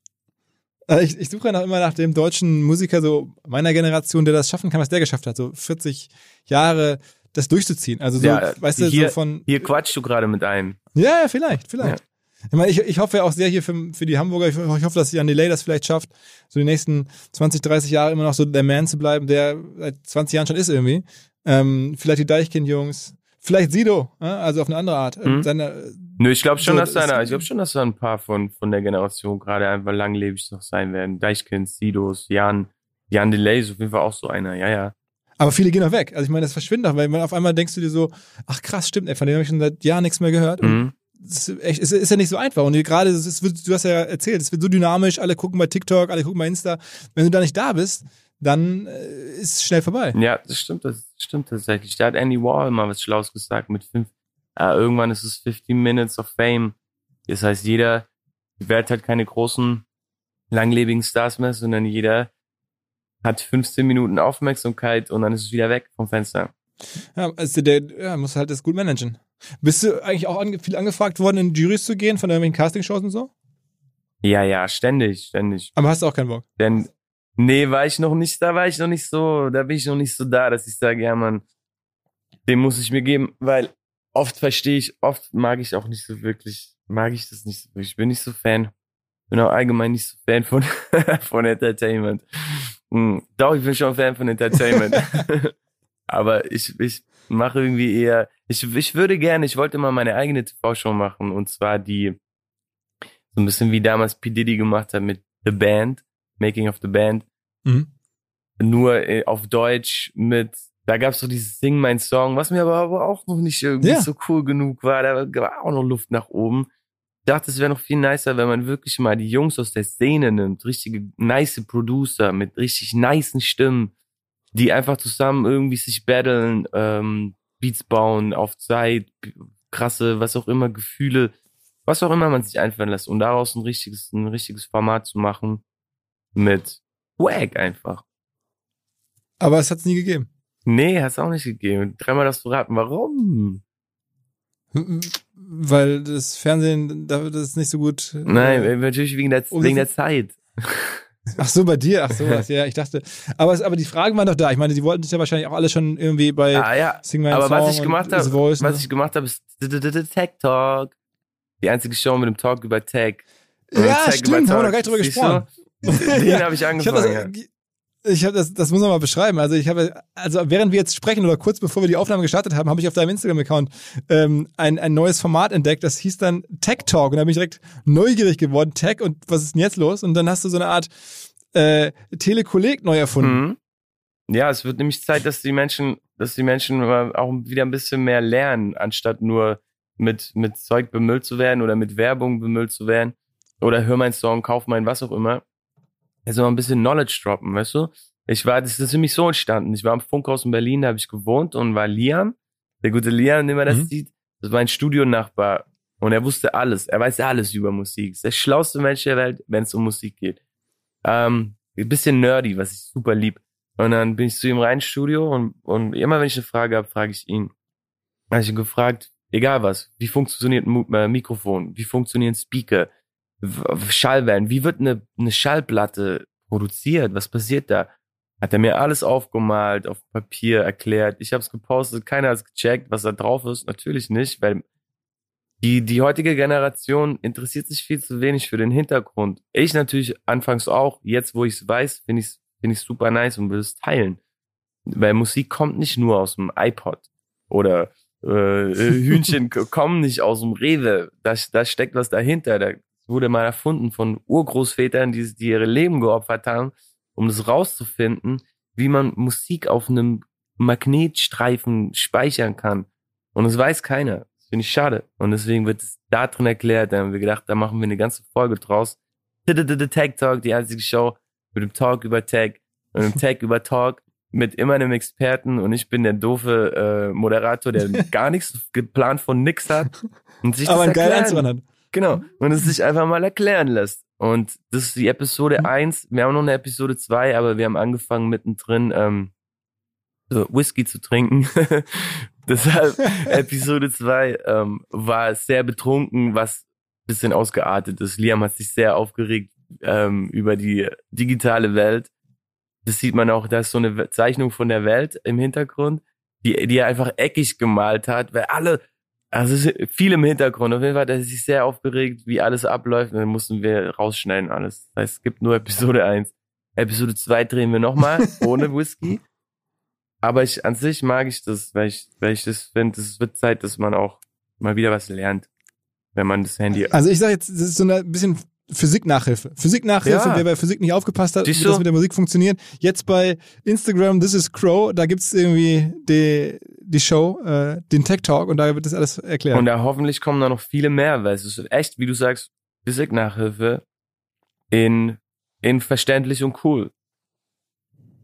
Äh, ich, ich suche noch immer nach dem deutschen Musiker so meiner Generation, der das schaffen kann, was der geschafft hat. So 40 Jahre das durchzuziehen. Also so, ja, weißt du, hier, so von. Hier quatschst du gerade mit einem. Ja, ja, vielleicht, vielleicht. Ja. Ich meine, ich, ich hoffe ja auch sehr hier für, für die Hamburger, ich, ich hoffe, dass Jan Delay das vielleicht schafft, so die nächsten 20, 30 Jahre immer noch so der Man zu bleiben, der seit 20 Jahren schon ist irgendwie. Ähm, vielleicht die Deichkind-Jungs, vielleicht Sido, äh? also auf eine andere Art. Mhm. Seine, Nö, ich glaube schon, so, dass da, ich glaube schon, dass da ein paar von, von der Generation gerade einfach langlebig noch sein werden. Deichkind, Sidos, Jan, Jan Delay ist auf jeden Fall auch so einer, ja, ja. Aber viele gehen auch weg. Also ich meine, das verschwindet auch, weil man auf einmal denkst du dir so, ach krass, stimmt, ey, von dem habe ich schon seit Jahren nichts mehr gehört. Mhm. Ist, echt, es ist ja nicht so einfach. Und gerade, du hast ja erzählt, es wird so dynamisch, alle gucken bei TikTok, alle gucken bei Insta. Wenn du da nicht da bist, dann äh, ist es schnell vorbei. Ja, das stimmt, das stimmt tatsächlich. Da hat Andy Wall mal was Schlaues gesagt mit fünf, äh, irgendwann ist es 15 Minutes of Fame. Das heißt, jeder, die Welt hat keine großen, langlebigen Stars mehr, sondern jeder hat 15 Minuten Aufmerksamkeit und dann ist es wieder weg vom Fenster. Ja, also der ja, muss halt das gut managen. Bist du eigentlich auch ange viel angefragt worden, in Juries zu gehen von irgendwelchen Castingshows und so? Ja, ja, ständig, ständig. Aber hast du auch keinen Bock? Denn Nee, war ich noch nicht, da war ich noch nicht so, da bin ich noch nicht so da, dass ich sage, ja man, den muss ich mir geben, weil oft verstehe ich, oft mag ich auch nicht so wirklich, mag ich das nicht so wirklich. Ich bin nicht so Fan. Bin auch allgemein nicht so Fan von, *laughs* von Entertainment. Hm, doch, ich bin schon Fan von Entertainment. *laughs* Aber ich, ich mache irgendwie eher, ich, ich würde gerne, ich wollte mal meine eigene TV-Show machen und zwar die, so ein bisschen wie damals P. Diddy gemacht hat mit The Band, Making of the Band. Mhm. Nur äh, auf Deutsch mit, da gab's so dieses Sing mein Song, was mir aber, auch noch nicht irgendwie ja. so cool genug war. Da war auch noch Luft nach oben. Ich dachte, es wäre noch viel nicer, wenn man wirklich mal die Jungs aus der Szene nimmt, richtige nice Producer mit richtig nicen Stimmen, die einfach zusammen irgendwie sich battlen, ähm, Beats bauen auf Zeit, krasse, was auch immer, Gefühle, was auch immer man sich einfallen lässt, um daraus ein richtiges, ein richtiges Format zu machen mit Wack einfach. Aber es hat es nie gegeben. Nee, hat es auch nicht gegeben. Dreimal darfst du raten. Warum? Weil das Fernsehen, das ist nicht so gut. Nein, äh, natürlich wegen der, wegen der Zeit. *laughs* Ach so, bei dir, ach so, was, ja, ich dachte. Aber, aber die Fragen waren doch da. Ich meine, die wollten sich ja wahrscheinlich auch alle schon irgendwie bei ah, ja. Sing My Aber Song was ich gemacht habe, Voice, was ne? ich gemacht habe, ist Tech Talk. Die einzige Show mit dem Talk über Tech. Ja, stimmt, haben wir noch gar nicht drüber gesprochen. Den Ja, habe ich Ich habe angefangen. das, ich hab das, das muss man mal beschreiben. Also ich habe, also während wir jetzt sprechen oder kurz bevor wir die Aufnahme gestartet haben, habe ich auf deinem Instagram-Account ähm, ein, ein neues Format entdeckt. Das hieß dann Tech Talk und da bin ich direkt neugierig geworden. Tech und was ist denn jetzt los? Und dann hast du so eine Art äh, Telekolleg neu erfunden. Mhm. Ja, es wird nämlich Zeit, dass die Menschen, dass die Menschen auch wieder ein bisschen mehr lernen, anstatt nur mit, mit Zeug bemüllt zu werden oder mit Werbung bemüllt zu werden. Oder hör meinen Song, kauf meinen, was auch immer. Also mal ein bisschen Knowledge droppen, weißt du? Ich war, das ist nämlich so entstanden. Ich war am Funkhaus in Berlin, da habe ich gewohnt und war Liam, der gute Liam, den man das Mhm. sieht, das war ein Studionachbar. Und er wusste alles. Er weiß alles über Musik. Ist der schlauste Mensch der Welt, wenn es um Musik geht. Ähm, ein bisschen nerdy, was ich super lieb. Und dann bin ich zu ihm rein ins Studio und, und immer wenn ich eine Frage habe, frage ich ihn. Habe ich ihn gefragt, egal was, wie funktioniert ein äh, Mikrofon, wie funktionieren Speaker, Schallwellen, wie wird eine, eine Schallplatte produziert, was passiert da? Hat er mir alles aufgemalt, auf Papier erklärt. Ich habe es gepostet, keiner hat gecheckt, was da drauf ist. Natürlich nicht, weil die, die heutige Generation interessiert sich viel zu wenig für den Hintergrund. Ich natürlich anfangs auch. Jetzt, wo ich es weiß, finde ich es find ich's super nice und will es teilen. Weil Musik kommt nicht nur aus dem iPod oder äh, Hühnchen k- *laughs* kommen nicht aus dem Rewe. Da, da steckt was dahinter. Da wurde mal erfunden von Urgroßvätern, die, die ihre Leben geopfert haben, um das rauszufinden, wie man Musik auf einem Magnetstreifen speichern kann. Und das weiß keiner. Das finde ich schade. Und deswegen wird es da drin erklärt. Da haben wir gedacht, da machen wir eine ganze Folge draus. Tag Talk, die einzige Show mit dem Talk über Tag und dem Tag über Talk mit immer einem Experten und ich bin der doofe äh, Moderator, der *laughs* gar nichts geplant von nix hat und sich Aber das ein geiler Anzug hat. Genau. Und es sich einfach mal erklären lässt. Und das ist die Episode eins. Wir haben noch eine Episode zwei, aber wir haben angefangen mittendrin ähm, so Whisky zu trinken. *laughs* Deshalb *laughs* Episode zwei ähm, war sehr betrunken, was bisschen ausgeartet ist. Liam hat sich sehr aufgeregt ähm, über die digitale Welt. Das sieht man auch, da ist so eine Zeichnung von der Welt im Hintergrund, die, die er einfach eckig gemalt hat, weil alle also es ist viel im Hintergrund. Auf jeden Fall hat er sich sehr aufgeregt, wie alles abläuft. Und dann mussten wir rausschneiden alles. Das heißt, es gibt nur Episode 1. Episode 2 drehen wir nochmal, *laughs* ohne Whisky. Aber ich, an sich mag ich das, weil ich, weil ich das finde, es wird Zeit, dass man auch mal wieder was lernt, wenn man das Handy. Also ich sage jetzt, das ist so ein bisschen Physik-Nachhilfe. Physik-Nachhilfe, Ja. wer bei Physik nicht aufgepasst hat, Siehst wie das mit der Musik funktioniert. Jetzt bei Instagram, This is Crow, da gibt's irgendwie die, die Show, äh, den Tech Talk und da wird das alles erklärt. Und da hoffentlich kommen da noch viele mehr, weil es ist echt, wie du sagst, Physik-Nachhilfe in, in verständlich und cool.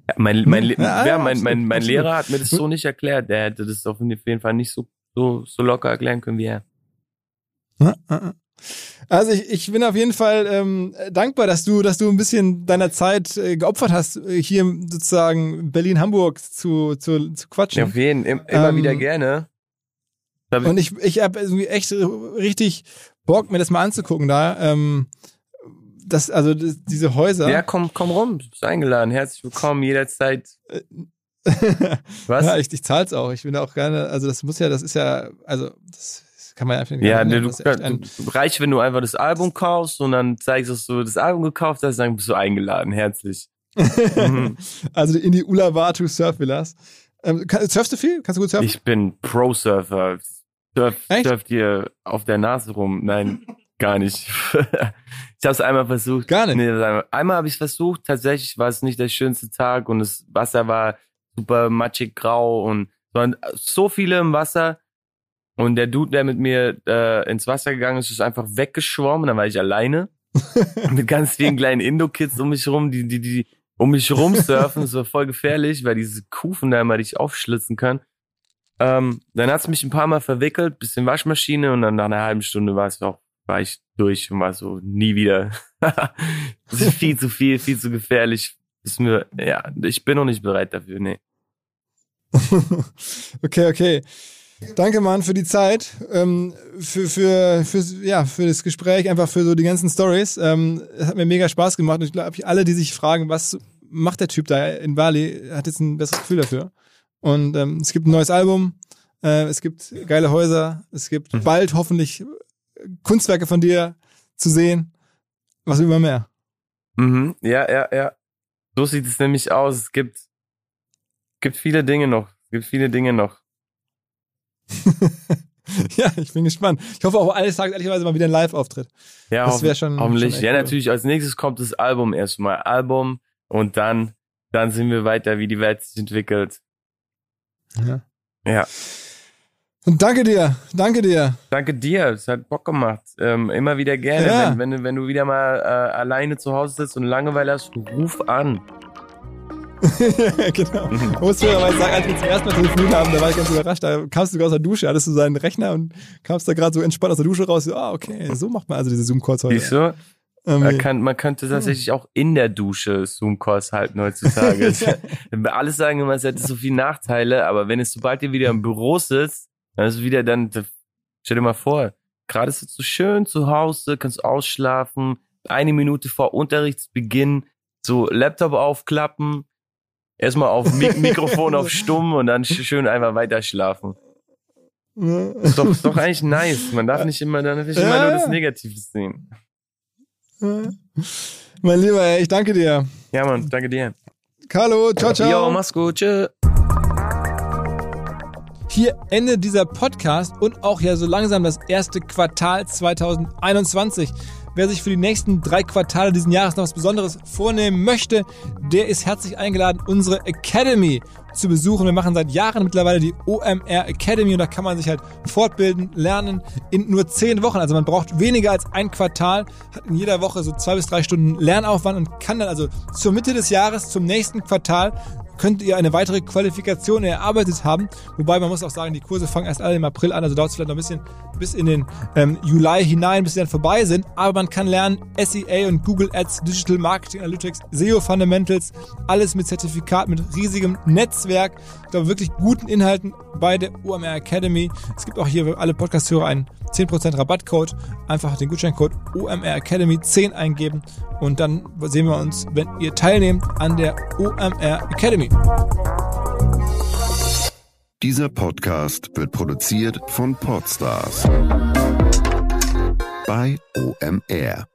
Ja, mein, mein, Hm, ja, ja, mein, mein, mein absolut. Lehrer hat mir das so nicht erklärt. Der hätte das auf jeden Fall nicht so, so, so locker erklären können wie er. Also ich, ich bin auf jeden Fall ähm, dankbar, dass du, dass du ein bisschen deiner Zeit äh, geopfert hast, äh, hier sozusagen Berlin-Hamburg zu, zu, zu quatschen. Ja, auf jeden, im, immer Ähm, wieder gerne. Ich- Und ich, ich habe irgendwie echt richtig Bock, mir das mal anzugucken da. Ähm, das, also das, diese Häuser. ja, komm, komm rum, du bist eingeladen. Herzlich willkommen, jederzeit. *laughs* Was? ja, ich, ich zahl's auch. Ich bin da auch gerne, also das muss ja, das ist ja, also das kann man einfach nicht Ja, du, Das ist echt ein- du, reicht, wenn du einfach das Album kaufst und dann zeigst, dass du das Album gekauft hast, dann bist du eingeladen. Herzlich. Mhm. *laughs* also in die Ulawatu Surfvillas. Ähm, kann, surfst du viel? Kannst du gut surfen? Ich bin Pro-Surfer. Surf, Echt? surf dir auf der Nase rum. Nein, gar nicht. *laughs* ich habe es einmal versucht. Gar nicht? Nee, einmal einmal habe ich es versucht. Tatsächlich war es nicht der schönste Tag und das Wasser war super matschig grau und so viele im Wasser. Und der Dude, der mit mir äh, ins Wasser gegangen ist, ist einfach weggeschwommen. Dann war ich alleine *laughs* mit ganz vielen kleinen Indo-Kids um mich rum, die, die, die um mich rumsurfen. Das war voll gefährlich, weil diese Kufen da immer dich aufschlitzen können. Ähm, dann hat's mich ein paar Mal verwickelt, bisschen Waschmaschine und dann nach einer halben Stunde war es auch, war ich durch und war so nie wieder. *laughs* das ist viel zu viel, viel zu gefährlich. Ist mir, ja, ich bin noch nicht bereit dafür, nee. *laughs* okay, okay. Danke, Mann, für die Zeit, ähm, für, für, für, ja, für das Gespräch, einfach für so die ganzen Stories. Ähm, es hat mir mega Spaß gemacht und ich glaube, alle, die sich fragen, was macht der Typ da in Bali, hat jetzt ein besseres Gefühl dafür. Und ähm, es gibt ein neues Album, äh, es gibt geile Häuser, es gibt mhm. bald hoffentlich Kunstwerke von dir zu sehen. Was immer mehr. Mhm. Ja, ja, ja. So sieht es nämlich aus. Es gibt, gibt viele Dinge noch. Es gibt viele Dinge noch. *laughs* ja, ich bin gespannt. Ich hoffe auch eines Tages ehrlicherweise mal wieder ein Live-Auftritt. Ja, das wäre schon. Hoffentlich. Schon ja, cool. natürlich. Als nächstes kommt das Album erstmal. Album und dann, dann sehen wir weiter, wie die Welt sich entwickelt. Ja. Ja. Und danke dir, danke dir. Danke dir, es hat Bock gemacht. Ähm, immer wieder gerne. Ja. Wenn, wenn, wenn du wieder mal äh, alleine zu Hause sitzt und Langeweile hast, ruf an. Ja, *laughs* genau. Musst du aber sagen, als wir zum ersten Mal telefoniert haben, da war ich ganz überrascht. Da kamst du aus der Dusche, hattest du seinen Rechner und kamst da gerade so entspannt aus der Dusche raus. Ah, okay, so macht man also diese Zoom-Calls heute. Siehst du? Man, kann, man könnte tatsächlich auch in der Dusche Zoom-Calls halten heutzutage. *laughs* Alles sagen immer, es hätte so viele Nachteile, aber wenn es sobald ihr wieder im Büro sitzt, dann ist es wieder dann, stell dir mal vor, gerade sitzt du schön zu Hause, kannst ausschlafen, eine Minute vor Unterrichtsbeginn, so Laptop aufklappen, erstmal auf Mik *laughs* Mikrofon auf stumm und dann schön einfach weiter schlafen. Ist doch, ist doch eigentlich nice. Man darf nicht immer, dann nicht immer nur das Negative sehen. Mein Lieber, ich danke dir. Ja, Mann, danke dir. Carlo, ciao, ciao. Jo, mach's gut, tschö. Hier endet dieser Podcast und auch ja so langsam das erste Quartal 2021. Wer sich für die nächsten drei Quartale diesen Jahres noch was Besonderes vornehmen möchte, der ist herzlich eingeladen, unsere Academy zu besuchen. Wir machen seit Jahren mittlerweile die OMR Academy und da kann man sich halt fortbilden, lernen in nur zehn Wochen. Also man braucht weniger als ein Quartal, hat in jeder Woche so zwei bis drei Stunden Lernaufwand und kann dann also zur Mitte des Jahres, zum nächsten Quartal könnt ihr eine weitere Qualifikation erarbeitet haben. Wobei man muss auch sagen, die Kurse fangen erst alle im April an, also dauert es vielleicht noch ein bisschen bis in den ähm, Juli hinein, bis sie dann vorbei sind. Aber man kann lernen SEA und Google Ads, Digital Marketing Analytics, SEO Fundamentals, alles mit Zertifikat, mit riesigem Netzwerk. Glaube, wirklich guten Inhalten bei der UMR Academy. Es gibt auch hier für alle Podcast-Hörer einen 10% Rabattcode. Einfach den Gutscheincode OMR Academy 10 eingeben und dann sehen wir uns, wenn ihr teilnehmt an der OMR Academy. Dieser Podcast wird produziert von Podstars bei OMR.